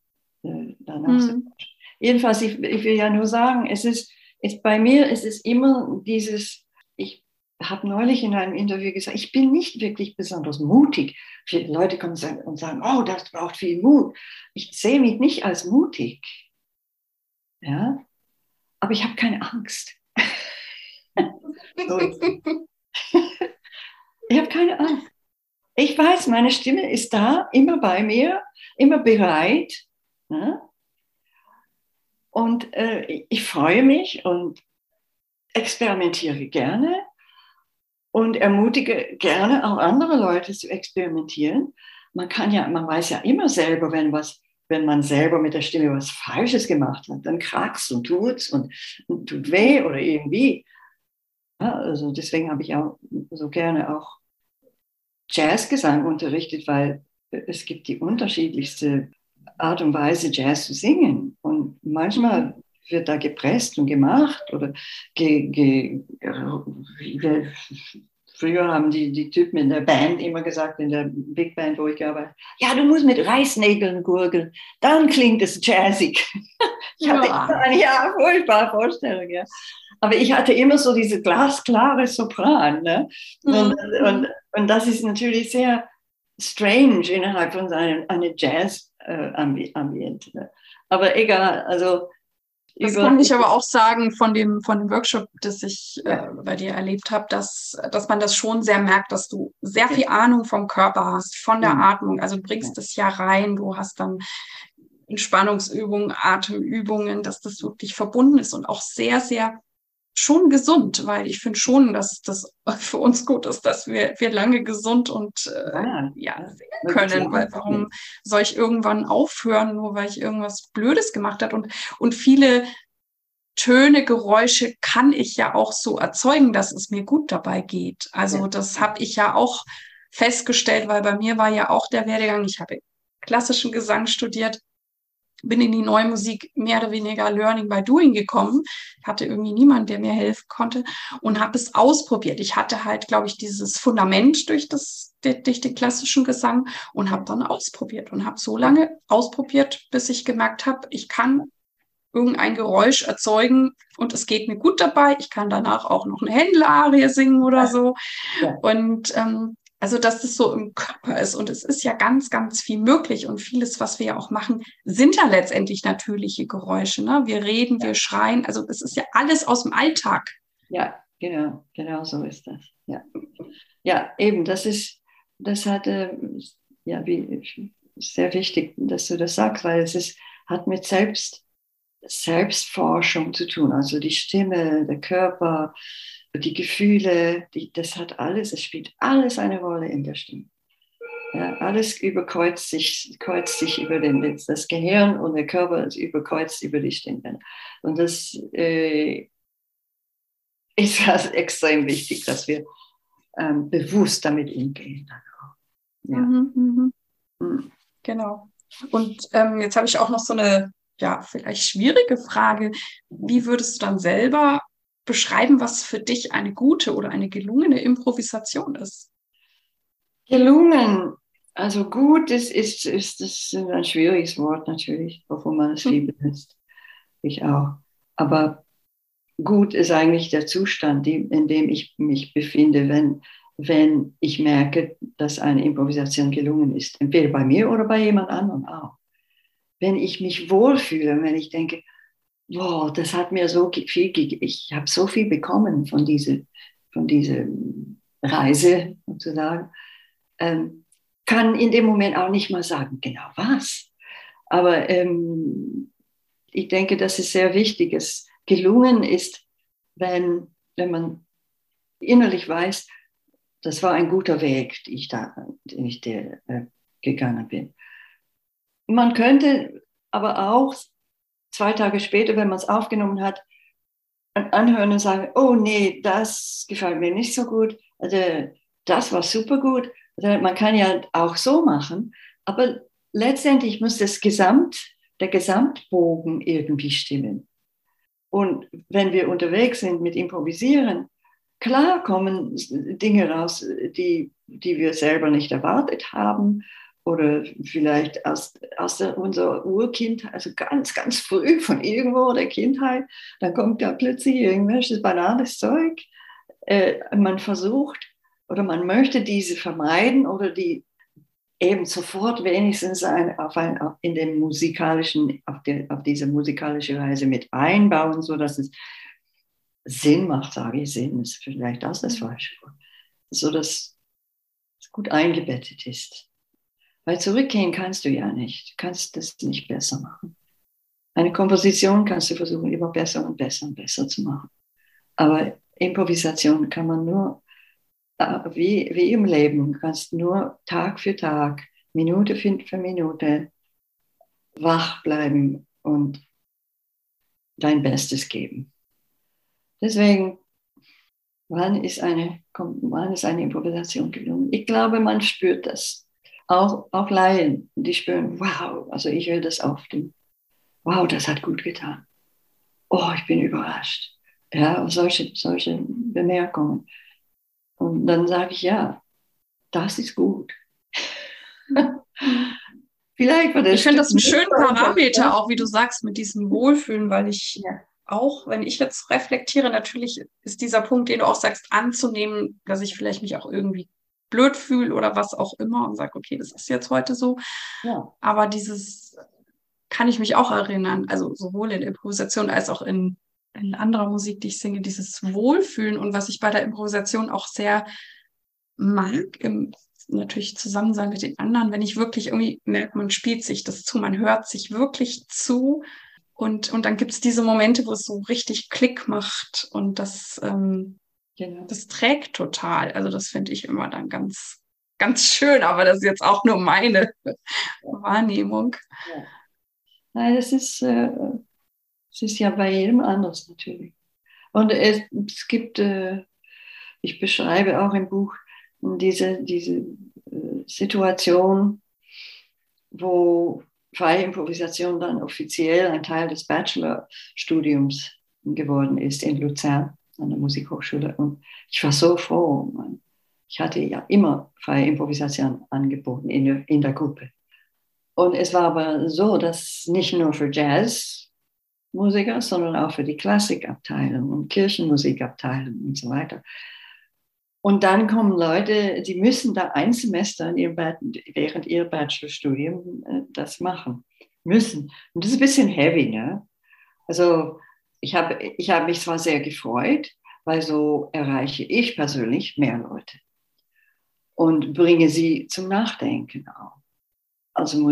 äh, danach. Mhm. Jedenfalls, ich, ich, will ja nur sagen, es ist, es, bei mir ist es immer dieses, ich habe neulich in einem Interview gesagt, ich bin nicht wirklich besonders mutig. Viele Leute kommen und sagen, oh, das braucht viel Mut. Ich sehe mich nicht als mutig. Ja, aber ich habe keine Angst. Ich habe keine Angst. Ich weiß, meine Stimme ist da, immer bei mir, immer bereit. Ne? Und äh, ich freue mich und experimentiere gerne und ermutige gerne auch andere Leute zu experimentieren. Man kann ja, man weiß ja immer selber, wenn was, wenn man selber mit der Stimme was Falsches gemacht hat, dann krackst und tut's und, und tut weh oder irgendwie. Ja, also deswegen habe ich auch so gerne auch Jazzgesang unterrichtet, weil es gibt die unterschiedlichste Art und Weise, Jazz zu singen. Und manchmal wird da gepresst und gemacht oder ge, ge, früher haben die, die Typen in der Band immer gesagt, in der Big Band, wo ich gearbeitet ja, du musst mit Reißnägeln gurgeln, dann klingt es jazzig. ich hatte ja. eine ja, furchtbare Vorstellung, ja. aber ich hatte immer so diese glasklare Sopran. Ne? Mhm. Und, und, und das ist natürlich sehr strange innerhalb von einem eine Jazz-Ambiente. Äh, aber egal, also das kann ich aber auch sagen von dem, von dem Workshop, das ich äh, bei dir erlebt habe, dass, dass man das schon sehr merkt, dass du sehr viel Ahnung vom Körper hast, von der mhm. Atmung. Also du bringst es ja rein, du hast dann Entspannungsübungen, Atemübungen, dass das wirklich verbunden ist und auch sehr, sehr schon gesund, weil ich finde schon, dass das für uns gut ist, dass wir, wir lange gesund und äh, ja, ja, sehen können, weil warum soll ich irgendwann aufhören, nur weil ich irgendwas Blödes gemacht habe und, und viele Töne, Geräusche kann ich ja auch so erzeugen, dass es mir gut dabei geht. Also ja. das habe ich ja auch festgestellt, weil bei mir war ja auch der Werdegang, ich habe klassischen Gesang studiert, bin in die neue Musik mehr oder weniger Learning by Doing gekommen. Ich hatte irgendwie niemand, der mir helfen konnte und habe es ausprobiert. Ich hatte halt, glaube ich, dieses Fundament durch das durch den klassischen Gesang und habe dann ausprobiert und habe so lange ausprobiert, bis ich gemerkt habe, ich kann irgendein Geräusch erzeugen und es geht mir gut dabei. Ich kann danach auch noch eine Händelarie singen oder so. Ja. Und ähm, also, dass das so im Körper ist und es ist ja ganz, ganz viel möglich und vieles, was wir ja auch machen, sind ja letztendlich natürliche Geräusche. Ne? Wir reden, ja. wir schreien, also es ist ja alles aus dem Alltag. Ja, genau, genau so ist das. Ja, ja eben, das ist, das hat, äh, ja, wie, sehr wichtig, dass du das sagst, weil es ist, hat mit Selbst, Selbstforschung zu tun, also die Stimme, der Körper, die Gefühle, die, das hat alles, es spielt alles eine Rolle in der Stimme. Ja, alles überkreuzt sich, kreuzt sich über den, das Gehirn und der Körper ist überkreuzt über die Stimme. Und das äh, ist also extrem wichtig, dass wir ähm, bewusst damit umgehen. Ja. Mhm, mhm. Mhm. Genau. Und ähm, jetzt habe ich auch noch so eine, ja, vielleicht schwierige Frage. Wie würdest du dann selber beschreiben, was für dich eine gute oder eine gelungene Improvisation ist? Gelungen, also gut ist, ist, ist, ist ein schwieriges Wort natürlich, wovon man es viel hm. benutzt. Ich auch. Aber gut ist eigentlich der Zustand, in dem ich mich befinde, wenn, wenn ich merke, dass eine Improvisation gelungen ist. Entweder bei mir oder bei jemand anderem auch. Wenn ich mich wohlfühle, wenn ich denke, wow, das hat mir so viel, ich habe so viel bekommen von dieser, von dieser Reise sozusagen, ähm, kann in dem Moment auch nicht mal sagen, genau was. Aber ähm, ich denke, dass es sehr wichtig ist. Gelungen ist, wenn, wenn man innerlich weiß, das war ein guter Weg, den ich da, den ich der, äh, gegangen bin. Man könnte aber auch zwei Tage später, wenn man es aufgenommen hat, anhören und sagen, oh nee, das gefällt mir nicht so gut, also, das war super gut. Also, man kann ja auch so machen, aber letztendlich muss das Gesamt, der Gesamtbogen irgendwie stimmen. Und wenn wir unterwegs sind mit Improvisieren, klar kommen Dinge raus, die, die wir selber nicht erwartet haben oder vielleicht aus, der, unserer Urkindheit, also ganz, ganz früh von irgendwo der Kindheit, dann kommt da plötzlich irgendwelches banales Zeug. Äh, man versucht oder man möchte diese vermeiden oder die eben sofort wenigstens ein, auf ein, auf in den musikalischen, auf, die, auf diese musikalische Reise mit einbauen, sodass es Sinn macht, sage ich. Sinn ist vielleicht auch das falsche Wort. So dass es gut eingebettet ist. Weil zurückgehen kannst du ja nicht. Du kannst das nicht besser machen. Eine Komposition kannst du versuchen, immer besser und besser und besser zu machen. Aber Improvisation kann man nur, äh, wie, wie im Leben, kannst nur Tag für Tag, Minute für Minute wach bleiben und dein Bestes geben. Deswegen, wann ist eine, wann ist eine Improvisation gelungen? Ich glaube, man spürt das auch, auch Laien, die spüren, wow, also ich höre das auf dem, wow, das hat gut getan. Oh, ich bin überrascht. Ja, solche, solche Bemerkungen. Und dann sage ich, ja, das ist gut. Vielleicht war das. Ich finde das einen schönen Parameter, auch wie du sagst, mit diesem Wohlfühlen, weil ich ja. auch, wenn ich jetzt reflektiere, natürlich ist dieser Punkt, den du auch sagst, anzunehmen, dass ich vielleicht mich auch irgendwie blöd fühle oder was auch immer und sage, okay, das ist jetzt heute so. Ja. Aber dieses kann ich mich auch erinnern, also sowohl in Improvisation als auch in, in anderer Musik, die ich singe, dieses Wohlfühlen und was ich bei der Improvisation auch sehr mag, im natürlich zusammen sein mit den anderen, wenn ich wirklich irgendwie merke, man spielt sich das zu, man hört sich wirklich zu und, und dann gibt es diese Momente, wo es so richtig Klick macht und das, ähm, genau. das trägt total. Also das finde ich immer dann ganz, ganz schön, aber das ist jetzt auch nur meine ja. Wahrnehmung. Ja. Nein, das ist, äh, das ist ja bei jedem anders natürlich. Und es, es gibt, äh, ich beschreibe auch im Buch diese, diese äh, Situation, wo freie Improvisation dann offiziell ein Teil des Bachelorstudiums geworden ist in Luzern an der Musikhochschule. Und ich war so froh. Ich hatte ja immer freie Improvisation angeboten in der, in der Gruppe. Und es war aber so, dass nicht nur für Jazzmusiker, sondern auch für die Klassikabteilung und Kirchenmusikabteilung und so weiter. Und dann kommen Leute, die müssen da ein Semester ihrem, während ihr Bachelorstudium äh, das machen. Müssen. Und das ist ein bisschen heavy, ne? Also ich habe ich hab mich zwar sehr gefreut, weil so erreiche ich persönlich mehr Leute und bringe sie zum Nachdenken auch. Also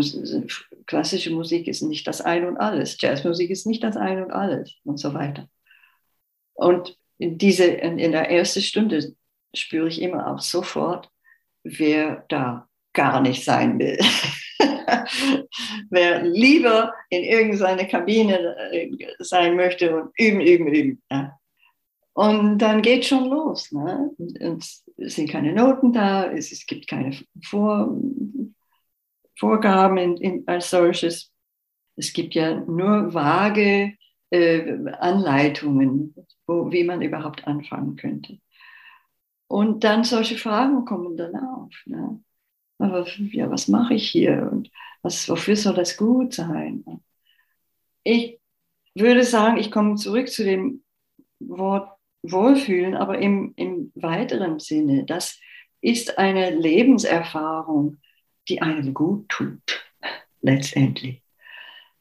klassische Musik ist nicht das Ein und Alles, Jazzmusik ist nicht das Ein und Alles und so weiter. Und diese, in, in der ersten Stunde spüre ich immer auch sofort, wer da gar nicht sein will. wer lieber in irgendeiner Kabine äh, sein möchte und üben, üben, üben. Ja. Und dann geht schon los. Ne? Und es sind keine Noten da, es, es gibt keine Vor Vorgaben in, in, als solches. Es gibt ja nur vage äh, Anleitungen, wo, wie man überhaupt anfangen könnte. Und dann solche Fragen kommen dann auf. Ne? Aber ja, was mache ich hier und was, wofür soll das gut sein? Ich würde sagen, ich komme zurück zu dem Wort Wohlfühlen, aber im, im weiteren Sinne. Das ist eine Lebenserfahrung, die einem gut tut, letztendlich.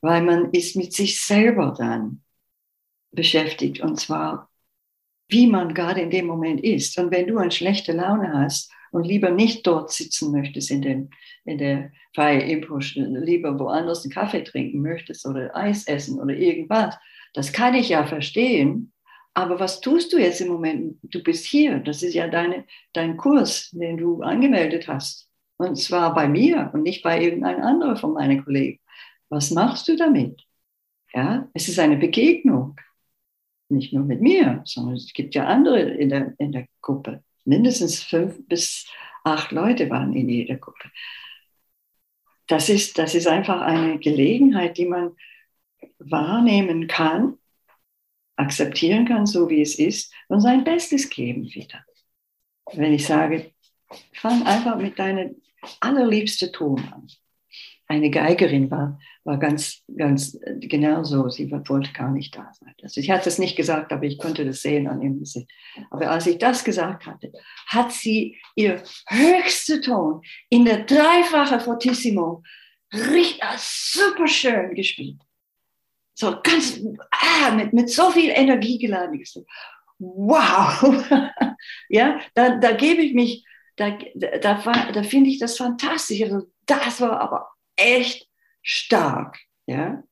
Weil man ist mit sich selber dann beschäftigt und zwar wie man gerade in dem Moment ist. Und wenn du eine schlechte Laune hast und lieber nicht dort sitzen möchtest in, den, in der freien Impuls, lieber woanders einen Kaffee trinken möchtest oder Eis essen oder irgendwas, das kann ich ja verstehen. Aber was tust du jetzt im Moment? Du bist hier. Das ist ja deine, dein Kurs, den du angemeldet hast. Und zwar bei mir und nicht bei irgendeinem anderen von meinen Kollegen. Was machst du damit? Ja, es ist eine Begegnung nicht nur mit mir, sondern es gibt ja andere in der, in der Gruppe. Mindestens fünf bis acht Leute waren in jeder Gruppe. Das ist, das ist einfach eine Gelegenheit, die man wahrnehmen kann, akzeptieren kann, so wie es ist, und sein Bestes geben wieder. Wenn ich sage, fang einfach mit deinem allerliebsten Ton an eine Geigerin war, war ganz, ganz genau so. Sie wollte gar nicht da sein. Also ich hatte es nicht gesagt, aber ich konnte das sehen an ihrem Gesicht. Aber als ich das gesagt hatte, hat sie ihr höchster Ton in der dreifache Fortissimo richtig äh, super schön gespielt. So ganz, ah, mit, mit so viel Energie geladen. Wow! ja, da, da gebe ich mich, da, da, da, da finde ich das fantastisch. Also das war aber echt stark. Ja?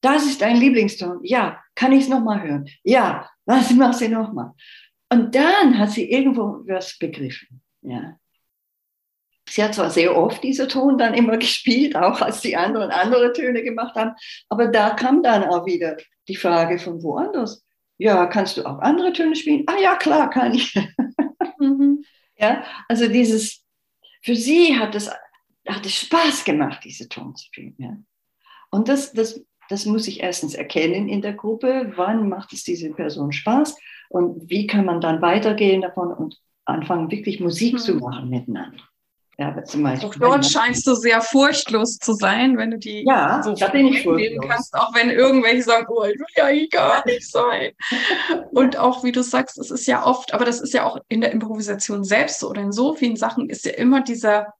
Das ist dein Lieblingston. Ja, kann ich es nochmal hören? Ja, was machst du nochmal? Und dann hat sie irgendwo was begriffen. Ja. Sie hat zwar sehr oft diesen Ton dann immer gespielt, auch als die anderen andere Töne gemacht haben, aber da kam dann auch wieder die Frage von woanders. Ja, kannst du auch andere Töne spielen? Ah ja, klar, kann ich. Mhm. Ja, also dieses, für sie hat das hat es Spaß gemacht, diese Ton zu spielen. Ja. Und das, das, das muss ich erstens erkennen in der Gruppe, wann macht es diese Person Spaß und wie kann man dann weitergehen davon und anfangen, wirklich Musik mhm. zu machen miteinander. Ja, zum Beispiel. Auch dort scheinst du sehr furchtlos zu sein, wenn du die ja, so da bin ich furchtlos. kannst, auch wenn irgendwelche sagen, oh, ich will ja hier gar nicht sein. Und auch, wie du sagst, es ist ja oft, aber das ist ja auch in der Improvisation selbst so oder in so vielen Sachen ist ja immer dieser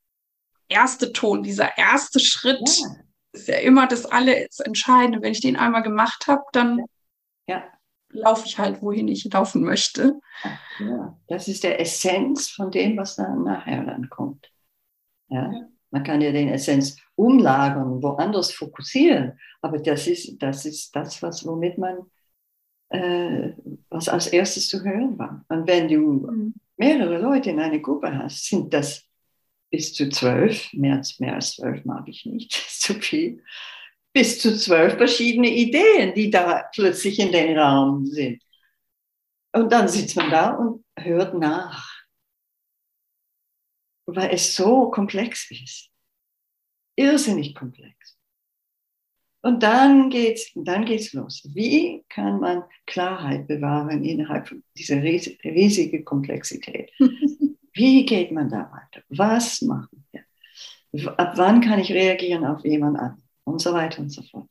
erste Ton, dieser erste Schritt, ja. ist ja immer das alles Entscheidende. Wenn ich den einmal gemacht habe, dann ja. laufe ich halt, wohin ich laufen möchte. Ja, das ist der Essenz von dem, was dann nachher dann kommt. Ja? Man kann ja den Essenz umlagern, woanders fokussieren, aber das ist das, ist das was, womit man, äh, was als erstes zu hören war. Und wenn du mhm. mehrere Leute in einer Gruppe hast, sind das bis zu zwölf, mehr, mehr als zwölf mag ich nicht, zu viel, bis zu zwölf verschiedene Ideen, die da plötzlich in den Raum sind. Und dann sitzt man da und hört nach weil es so komplex ist. Irrsinnig komplex. Und dann geht's, dann geht's los. Wie kann man Klarheit bewahren innerhalb dieser riesigen Komplexität? Wie geht man da weiter? Was machen wir? Ab wann kann ich reagieren auf jemanden an? Und so weiter und so fort.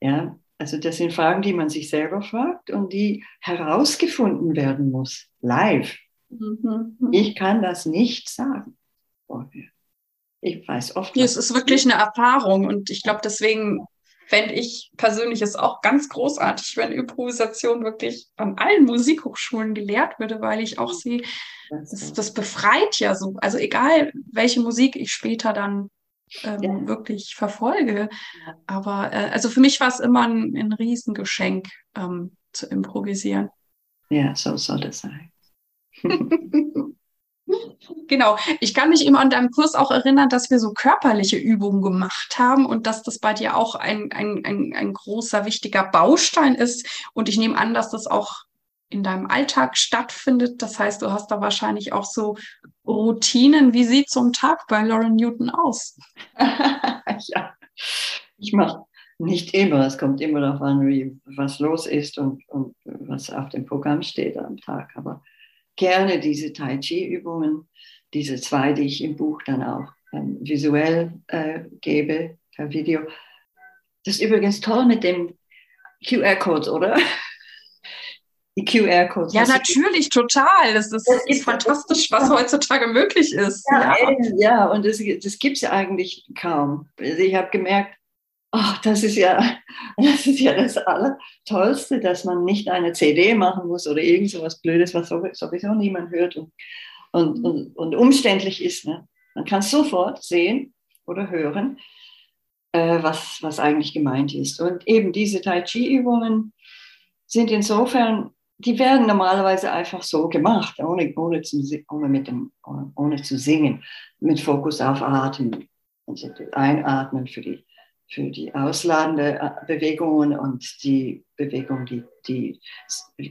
Ja, also das sind Fragen, die man sich selber fragt und die herausgefunden werden muss, live. Mhm. Ich kann das nicht sagen vorher. Ich weiß oft. Ja, es ist wirklich eine Erfahrung und ich glaube, deswegen fände ich persönlich es auch ganz großartig, wenn Improvisation wirklich an allen Musikhochschulen gelehrt würde, weil ich auch sehe, das, das befreit ja so. Also egal, welche Musik ich später dann ähm, ja. wirklich verfolge. Aber äh, also für mich war es immer ein, ein Riesengeschenk ähm, zu improvisieren. Ja, so soll es sein. Genau. Ich kann mich immer an deinem Kurs auch erinnern, dass wir so körperliche Übungen gemacht haben und dass das bei dir auch ein, ein, ein, ein großer, wichtiger Baustein ist. Und ich nehme an, dass das auch in deinem Alltag stattfindet. Das heißt, du hast da wahrscheinlich auch so Routinen. Wie sieht so ein Tag bei Lauren Newton aus? ja, ich mache nicht immer. Es kommt immer darauf an, wie, was los ist und, und was auf dem Programm steht am Tag. Aber gerne diese Tai Chi-Übungen, diese zwei, die ich im Buch dann auch ähm, visuell äh, gebe, per Video. Das ist übrigens toll mit dem QR-Code, oder? Die QR-Codes. Ja, natürlich, total. Das ist, das ist fantastisch, was heutzutage möglich ist. Ja, ja. ja und das, das gibt es ja eigentlich kaum. Also ich habe gemerkt, ach, das ist ja, das ist ja das Allertollste, dass man nicht eine CD machen muss oder irgend so was Blödes, was sowieso niemand hört und, und, und, und umständlich ist. Ne? Man kann sofort sehen oder hören, äh, was, was eigentlich gemeint ist. Und eben diese Tai Chi-Übungen sind insofern, die werden normalerweise einfach so gemacht, ohne, ohne, zu, ohne, mit dem, ohne, ohne zu singen, mit Fokus auf Atmen. Also einatmen für die für die ausladende äh, Bewegungen und die Bewegungen, die, die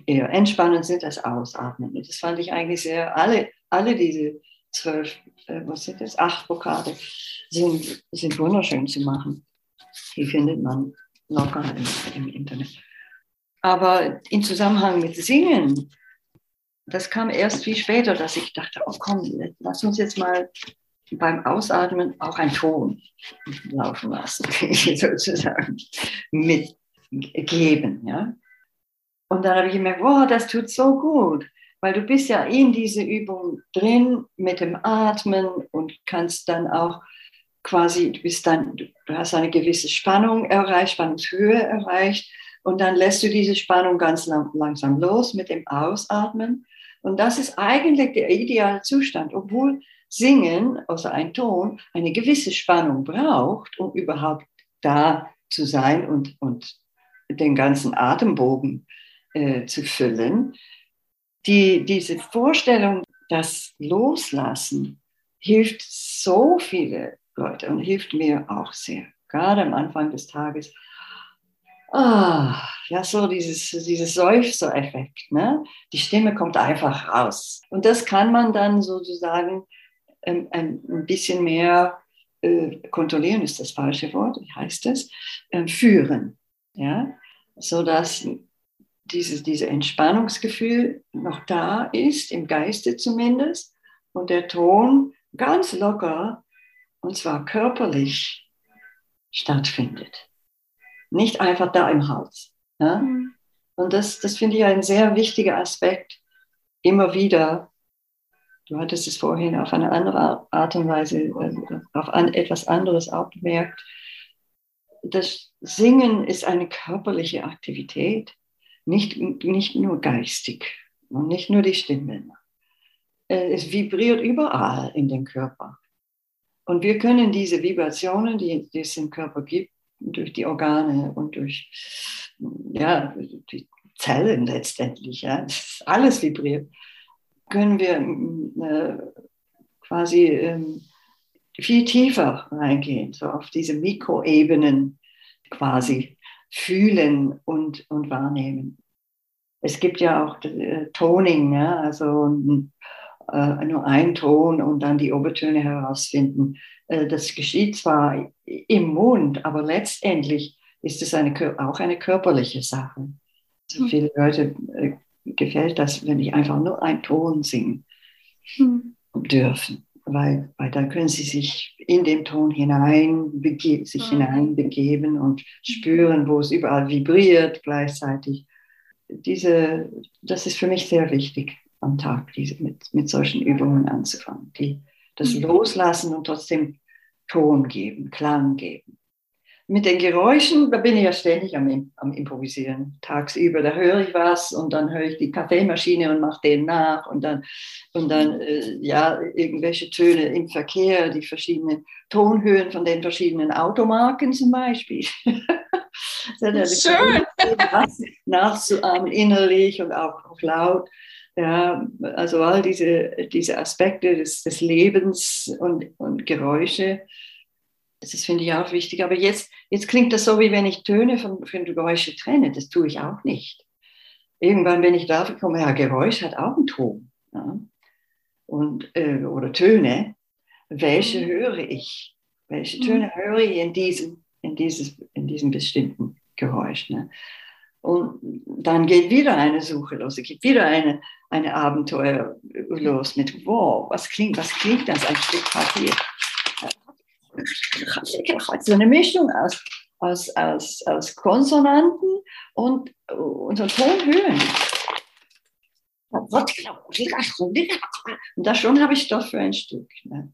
eher entspannend sind, das Ausatmen. Das fand ich eigentlich sehr, alle, alle diese zwölf, äh, was sind das, acht Vokale sind, sind wunderschön zu machen. Die findet man locker im, im Internet. Aber im Zusammenhang mit Singen, das kam erst viel später, dass ich dachte, oh komm, lass uns jetzt mal beim Ausatmen auch ein Ton laufen lassen, sozusagen mitgeben. Ja? Und dann habe ich gemerkt, wow, das tut so gut, weil du bist ja in diese Übung drin mit dem Atmen und kannst dann auch quasi, du bist dann, du hast eine gewisse Spannung erreicht, Spannungshöhe erreicht und dann lässt du diese Spannung ganz lang, langsam los mit dem Ausatmen. Und das ist eigentlich der ideale Zustand, obwohl Singen, also ein Ton, eine gewisse Spannung braucht, um überhaupt da zu sein und, und den ganzen Atembogen äh, zu füllen. Die, diese Vorstellung, das Loslassen, hilft so viele Leute und hilft mir auch sehr, gerade am Anfang des Tages. Ah, ja, so dieses, dieses Seufzer-Effekt. Ne? Die Stimme kommt einfach raus. Und das kann man dann sozusagen ein, ein bisschen mehr äh, kontrollieren ist das falsche Wort, wie heißt es, äh, führen. Ja? Sodass dieses, dieses Entspannungsgefühl noch da ist, im Geiste zumindest, und der Ton ganz locker und zwar körperlich stattfindet. Nicht einfach da im Hals. Ja? Mhm. Und das, das finde ich ein sehr wichtiger Aspekt, immer wieder. Du hattest es vorhin auf eine andere Art und Weise, äh, auf an, etwas anderes auch bemerkt. Das Singen ist eine körperliche Aktivität, nicht, nicht nur geistig und nicht nur die Stimme. Äh, es vibriert überall in den Körper. Und wir können diese Vibrationen, die, die es im Körper gibt, durch die Organe und durch ja, die Zellen letztendlich, ja, alles vibriert, können wir äh, quasi äh, viel tiefer reingehen, so auf diese Mikroebenen quasi fühlen und, und wahrnehmen. Es gibt ja auch äh, Toning, ja, also äh, nur ein Ton und dann die Obertöne herausfinden. Das geschieht zwar im Mund, aber letztendlich ist es eine, auch eine körperliche Sache. Also. Viele Leute gefällt das, wenn die einfach nur einen Ton singen hm. dürfen, weil, weil dann können sie sich in den Ton hinein sich hm. hineinbegeben und spüren, wo es überall vibriert gleichzeitig. Diese, das ist für mich sehr wichtig am Tag, diese, mit, mit solchen Übungen anzufangen, die das mhm. Loslassen und trotzdem Ton geben, Klang geben. Mit den Geräuschen, da bin ich ja ständig am, am Improvisieren. Tagsüber, da höre ich was und dann höre ich die Kaffeemaschine und mache den nach und dann, und dann äh, ja, irgendwelche Töne im Verkehr, die verschiedenen Tonhöhen von den verschiedenen Automarken zum Beispiel. Schön. nachzuahmen innerlich und auch, auch laut. Ja, also all diese, diese Aspekte des, des Lebens und, und Geräusche, das ist, finde ich, auch wichtig. Aber jetzt, jetzt klingt das so, wie wenn ich Töne von, von Geräusche trenne. Das tue ich auch nicht. Irgendwann, wenn ich darauf komme, ja, Geräusch hat auch einen Ton. Ja? Und, äh, oder Töne. Welche mhm. höre ich? Welche Töne mhm. höre ich in diesem, in dieses, in diesem bestimmten Geräusch? Ne? Und dann geht wieder eine Suche los, es geht wieder eine, eine Abenteuer los mit, wow, was klingt, was klingt das, ein Stück Papier. So eine Mischung aus, aus, aus, aus Konsonanten und, und so Tonhöhen. Und da schon habe ich Stoff für ein Stück. Ne?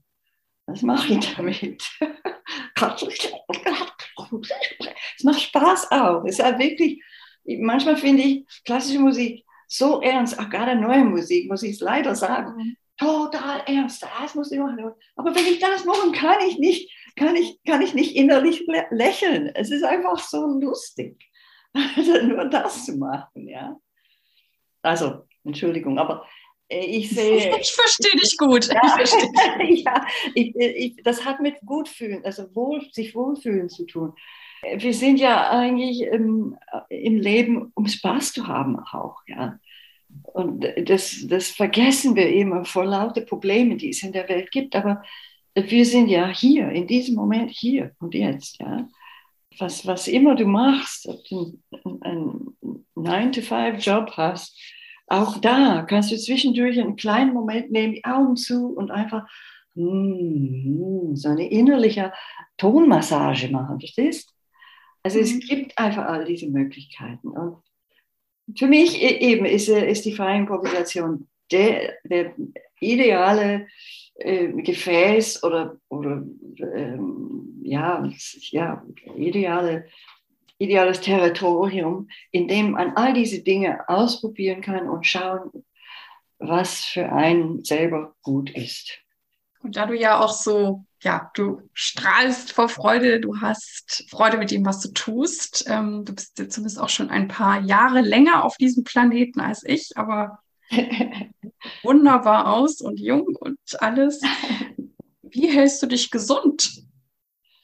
Was mache ich damit? Es macht Spaß auch. Es ist halt wirklich manchmal finde ich klassische Musik so ernst, auch gerade neue Musik, muss ich es leider sagen. Total ernst, das muss ich machen. Aber wenn ich das mache, kann ich nicht, kann ich, kann ich nicht innerlich lächeln. Es ist einfach so lustig, also nur das zu machen, ja. Also, Entschuldigung, aber äh, ich sehe. Ich verstehe dich gut. Ja, ich ja ich, ich, das hat mit Gutfühlen, also wohl, sich wohlfühlen zu tun wir sind ja eigentlich im, im Leben, um Spaß zu haben auch, ja. Und das, das vergessen wir immer vor lauter Problemen, die es in der Welt gibt. Aber wir sind ja hier, in diesem Moment hier und jetzt, ja. Was, was immer du machst, ob du einen 9-to-5-Job hast, auch da kannst du zwischendurch einen kleinen Moment nehmen, die Augen zu und einfach mm, so eine innerliche Tonmassage machen, verstehst? Also mhm. es gibt einfach all diese Möglichkeiten. Und für mich e-, eben ist, äh, ist die freie Improvisation der, der ideale äh, Gefäß oder, oder ähm, ja, ja, ideale, ideales Territorium, in dem man all diese Dinge ausprobieren kann und schauen, was für einen selber gut ist. Und da du ja auch so ja, du strahlst vor Freude, du hast Freude mit dem, was du tust. Ähm, du bist zumindest auch schon ein paar Jahre länger auf diesem Planeten als ich, aber wunderbar aus und jung und alles. Wie hältst du dich gesund?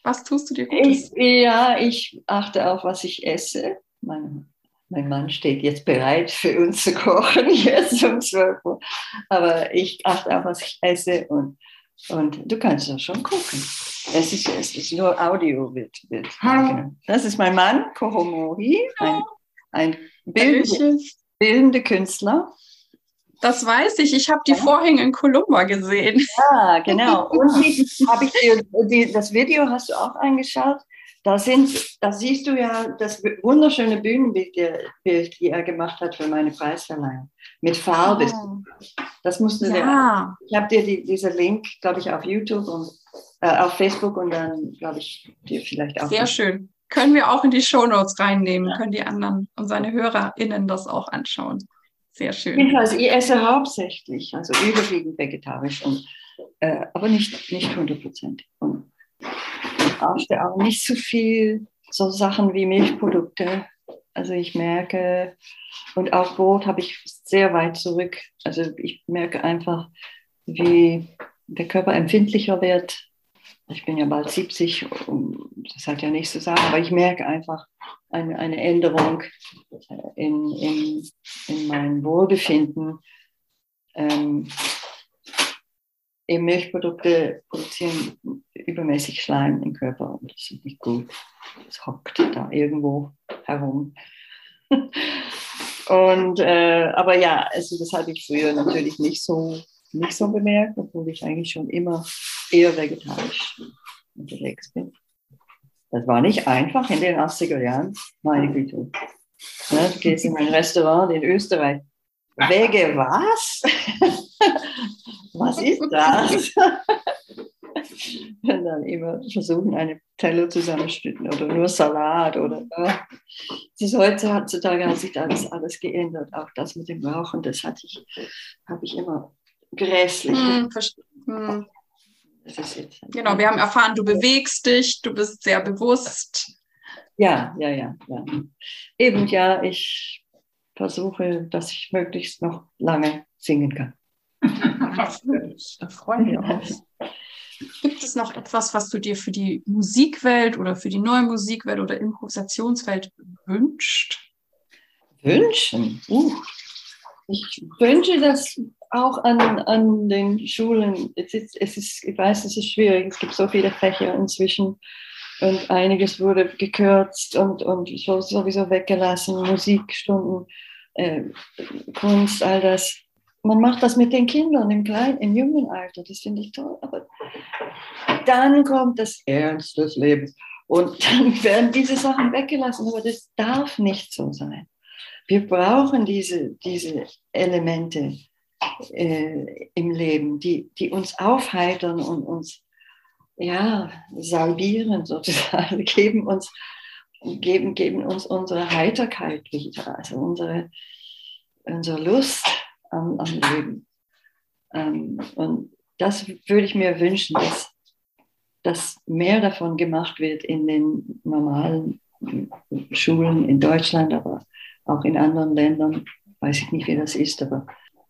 Was tust du dir Gutes? Ich, ja, ich achte auf, was ich esse. Mein, mein Mann steht jetzt bereit für uns zu kochen, jetzt um 12 Uhr. Aber ich achte auf, was ich esse und und du kannst das schon gucken. Es ist, es ist nur Audio. Wird, wird das ist mein Mann, Kohomori, ein, ein bildende, bildende Künstler. Das weiß ich. Ich habe die Vorhänge in Columba gesehen. Ja, genau. Und habe ich dir das Video hast du auch angeschaut? Da, sind, da siehst du ja das wunderschöne Bühnenbild, die er gemacht hat für meine Preisverleihung. Mit Farbe. Oh. Das musst du ja. Ich habe dir die, diesen Link, glaube ich, auf YouTube und äh, auf Facebook und dann, glaube ich, dir vielleicht auch. Sehr schön. Können wir auch in die Shownotes reinnehmen, ja. können die anderen und seine HörerInnen das auch anschauen. Sehr schön. Jedenfalls, ich esse hauptsächlich, also überwiegend vegetarisch, und, äh, aber nicht, nicht 100 Prozent. Und brauchte auch nicht so viel so Sachen wie Milchprodukte. Also ich merke, und auch Brot habe ich sehr weit zurück. Also ich merke einfach, wie der Körper empfindlicher wird. Ich bin ja bald 70, das hat ja nichts zu sagen, aber ich merke einfach eine, eine Änderung in, in, in meinem Wohlbefinden. Ähm, eben Milchprodukte produzieren übermäßig Schleim im Körper und das ist nicht gut. Das hockt da irgendwo herum. und, äh, aber ja, also das hatte ich früher natürlich nicht so, nicht so bemerkt, obwohl ich eigentlich schon immer eher vegetarisch unterwegs bin. Das war nicht einfach in den 80er Jahren, meine Güte. Ja, du gehst in ein Restaurant in Österreich. Wege was? was ist das? Und dann immer versuchen, eine Teller zusammenstücken oder nur Salat oder ja. ist heute, heutzutage hat sich alles, alles geändert. Auch das mit dem Rauchen, das hatte ich, habe ich immer grässlich. Hm, hm. Genau, wir haben erfahren, du bewegst dich, du bist sehr bewusst. Ja, ja, ja, ja. Eben ja, ich versuche, dass ich möglichst noch lange singen kann. Da freuen wir uns. Gibt es noch etwas, was du dir für die Musikwelt oder für die neue Musikwelt oder Improvisationswelt wünscht? Wünschen? Uh. Ich wünsche das auch an, an den Schulen. Es ist, es ist, ich weiß, es ist schwierig. Es gibt so viele Fächer inzwischen und einiges wurde gekürzt und, und sowieso weggelassen. Musikstunden, äh, Kunst, all das man macht das mit den Kindern im kleinen, im jungen Alter, das finde ich toll. Aber dann kommt das Ernst des Lebens und dann werden diese Sachen weggelassen. Aber das darf nicht so sein. Wir brauchen diese, diese Elemente äh, im Leben, die, die uns aufheitern und uns ja, salbieren sozusagen, geben uns, geben, geben uns unsere Heiterkeit wieder, also unsere, unsere Lust am, am Leben. Ähm, und das würde ich mir wünschen, dass, dass mehr davon gemacht wird in den normalen Schulen in Deutschland, aber auch in anderen Ländern. Weiß ich nicht, wie das ist, aber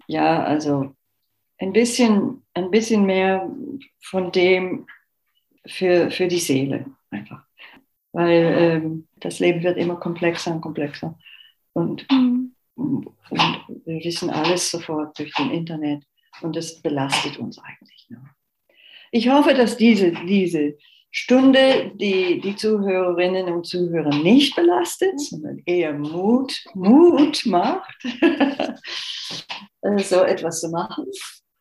ja, also ein bisschen, ein bisschen mehr von dem für, für die Seele einfach. Weil ähm, das Leben wird immer komplexer und komplexer. Und mhm. Und wir wissen alles sofort durch den Internet und das belastet uns eigentlich nur. Ich hoffe, dass diese, diese Stunde die, die Zuhörerinnen und Zuhörer nicht belastet, sondern eher Mut, Mut macht, so etwas zu machen.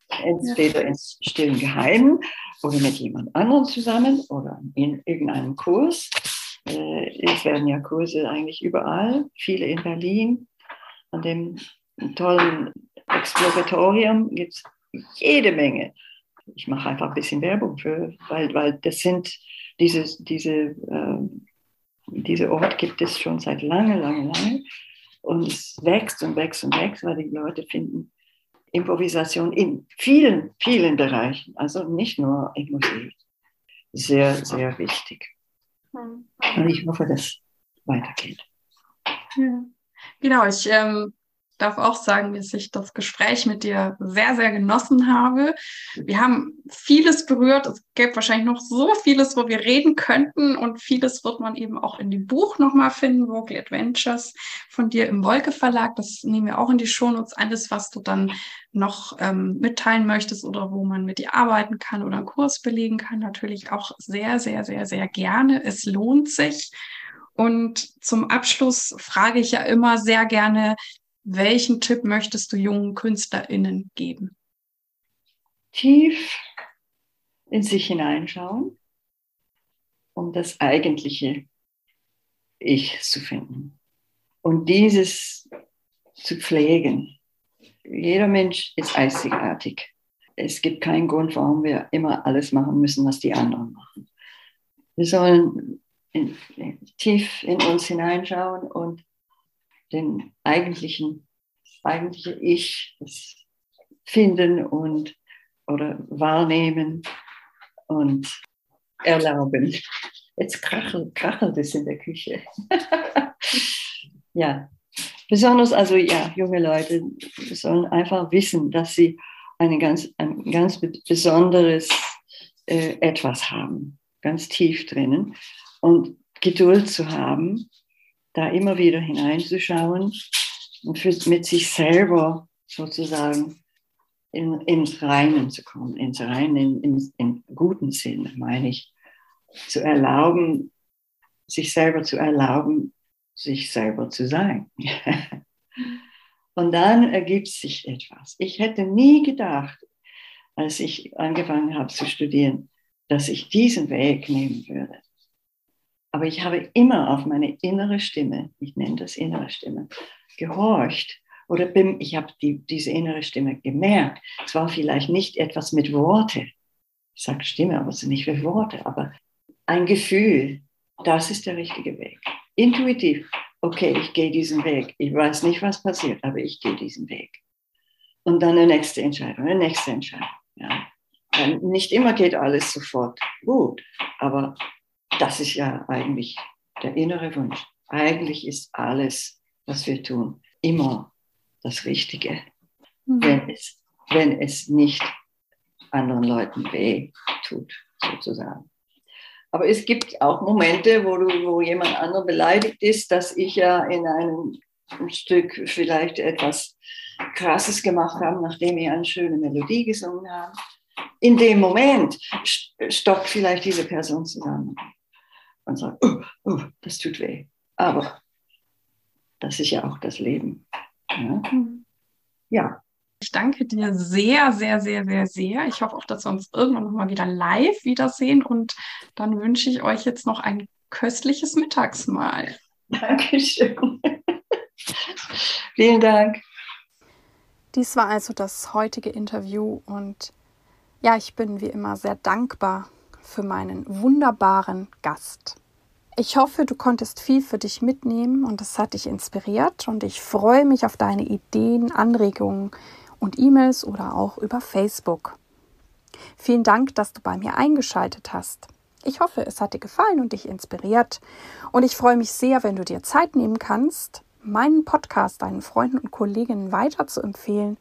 Entweder ins stillen Geheimen oder mit jemand anderem zusammen oder in irgendeinem Kurs. Äh, es werden ja Kurse eigentlich überall, viele in Berlin, an dem tollen Exploratorium gibt es jede Menge. Ich mache einfach ein bisschen Werbung für, weil, weil das sind diese, diese, äh, diese Ort gibt es schon seit lange, lange, lange. Und es wächst und wächst und wächst, weil die Leute finden Improvisation in vielen, vielen Bereichen, also nicht nur in Musik, sehr, sehr wichtig. Und ich hoffe, dass es weitergeht. Ja. Genau, ich ähm, darf auch sagen, dass ich das Gespräch mit dir sehr, sehr genossen habe. Wir haben vieles berührt. Es gäbe wahrscheinlich noch so vieles, wo wir reden könnten und vieles wird man eben auch in dem Buch nochmal finden, Vocal Adventures von dir im Wolke Verlag. Das nehmen wir auch in die Shownotes. Alles, was du dann noch ähm, mitteilen möchtest oder wo man mit dir arbeiten kann oder einen Kurs belegen kann, natürlich auch sehr, sehr, sehr, sehr gerne. Es lohnt sich. Und zum Abschluss frage ich ja immer sehr gerne, welchen Tipp möchtest du jungen KünstlerInnen geben? Tief in sich hineinschauen, um das eigentliche Ich zu finden. Und dieses zu pflegen. Jeder Mensch ist einzigartig. Es gibt keinen Grund, warum wir immer alles machen müssen, was die anderen machen. Wir sollen in, tief in uns hineinschauen und den eigentlichen, eigentliche Ich finden und oder wahrnehmen und erlauben. Jetzt krachelt, krachelt es in der Küche. ja, besonders also ja, junge Leute sollen einfach wissen, dass sie eine ganz, ein ganz besonderes äh, Etwas haben, ganz tief drinnen und Geduld zu haben, da immer wieder hineinzuschauen und für, mit sich selber sozusagen in, ins Reinen zu kommen, ins Reinen, in, in, in guten Sinn, meine ich, zu erlauben, sich selber zu erlauben, sich selber zu sein. Und dann ergibt sich etwas. Ich hätte nie gedacht, als ich angefangen habe zu studieren, dass ich diesen Weg nehmen würde. Aber ich habe immer auf meine innere Stimme, ich nenne das innere Stimme, gehorcht. Oder bin, ich habe die, diese innere Stimme gemerkt. Es war vielleicht nicht etwas mit Worte. Ich sage Stimme, aber es sind nicht mit Worte, aber ein Gefühl, das ist der richtige Weg. Intuitiv, okay, ich gehe diesen Weg. Ich weiß nicht, was passiert, aber ich gehe diesen Weg. Und dann eine nächste Entscheidung, eine nächste Entscheidung. Ja. Nicht immer geht alles sofort gut, aber das ist ja eigentlich der innere Wunsch. Eigentlich ist alles, was wir tun, immer das Richtige, mhm. wenn, es, wenn es nicht anderen Leuten weh tut, sozusagen. Aber es gibt auch Momente, wo, du, wo jemand anderer beleidigt ist, dass ich ja in einem Stück vielleicht etwas Krasses gemacht habe, nachdem ich eine schöne Melodie gesungen habe. In dem Moment stockt vielleicht diese Person zusammen und sagt, oh, oh, das tut weh. Aber das ist ja auch das Leben. Ja. ja. Ich danke dir sehr, sehr, sehr, sehr, sehr. Ich hoffe auch, dass wir uns irgendwann nochmal wieder live wiedersehen und dann wünsche ich euch jetzt noch ein köstliches Mittagsmahl. Dankeschön. Vielen Dank. Dies war also das heutige Interview und ja, ich bin wie immer sehr dankbar für meinen wunderbaren Gast. Ich hoffe, du konntest viel für dich mitnehmen und es hat dich inspiriert und ich freue mich auf deine Ideen, Anregungen und E-Mails oder auch über Facebook. Vielen Dank, dass du bei mir eingeschaltet hast. Ich hoffe, es hat dir gefallen und dich inspiriert und ich freue mich sehr, wenn du dir Zeit nehmen kannst, meinen Podcast deinen Freunden und Kolleginnen weiter zu empfehlen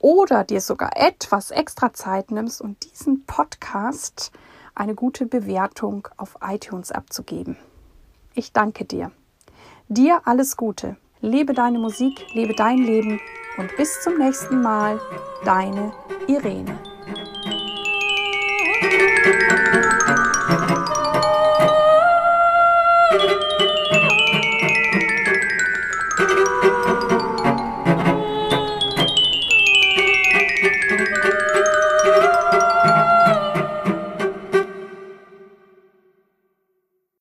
oder dir sogar etwas extra Zeit nimmst und diesen Podcast eine gute Bewertung auf iTunes abzugeben. Ich danke dir. Dir alles Gute. Lebe deine Musik, lebe dein Leben und bis zum nächsten Mal, deine Irene.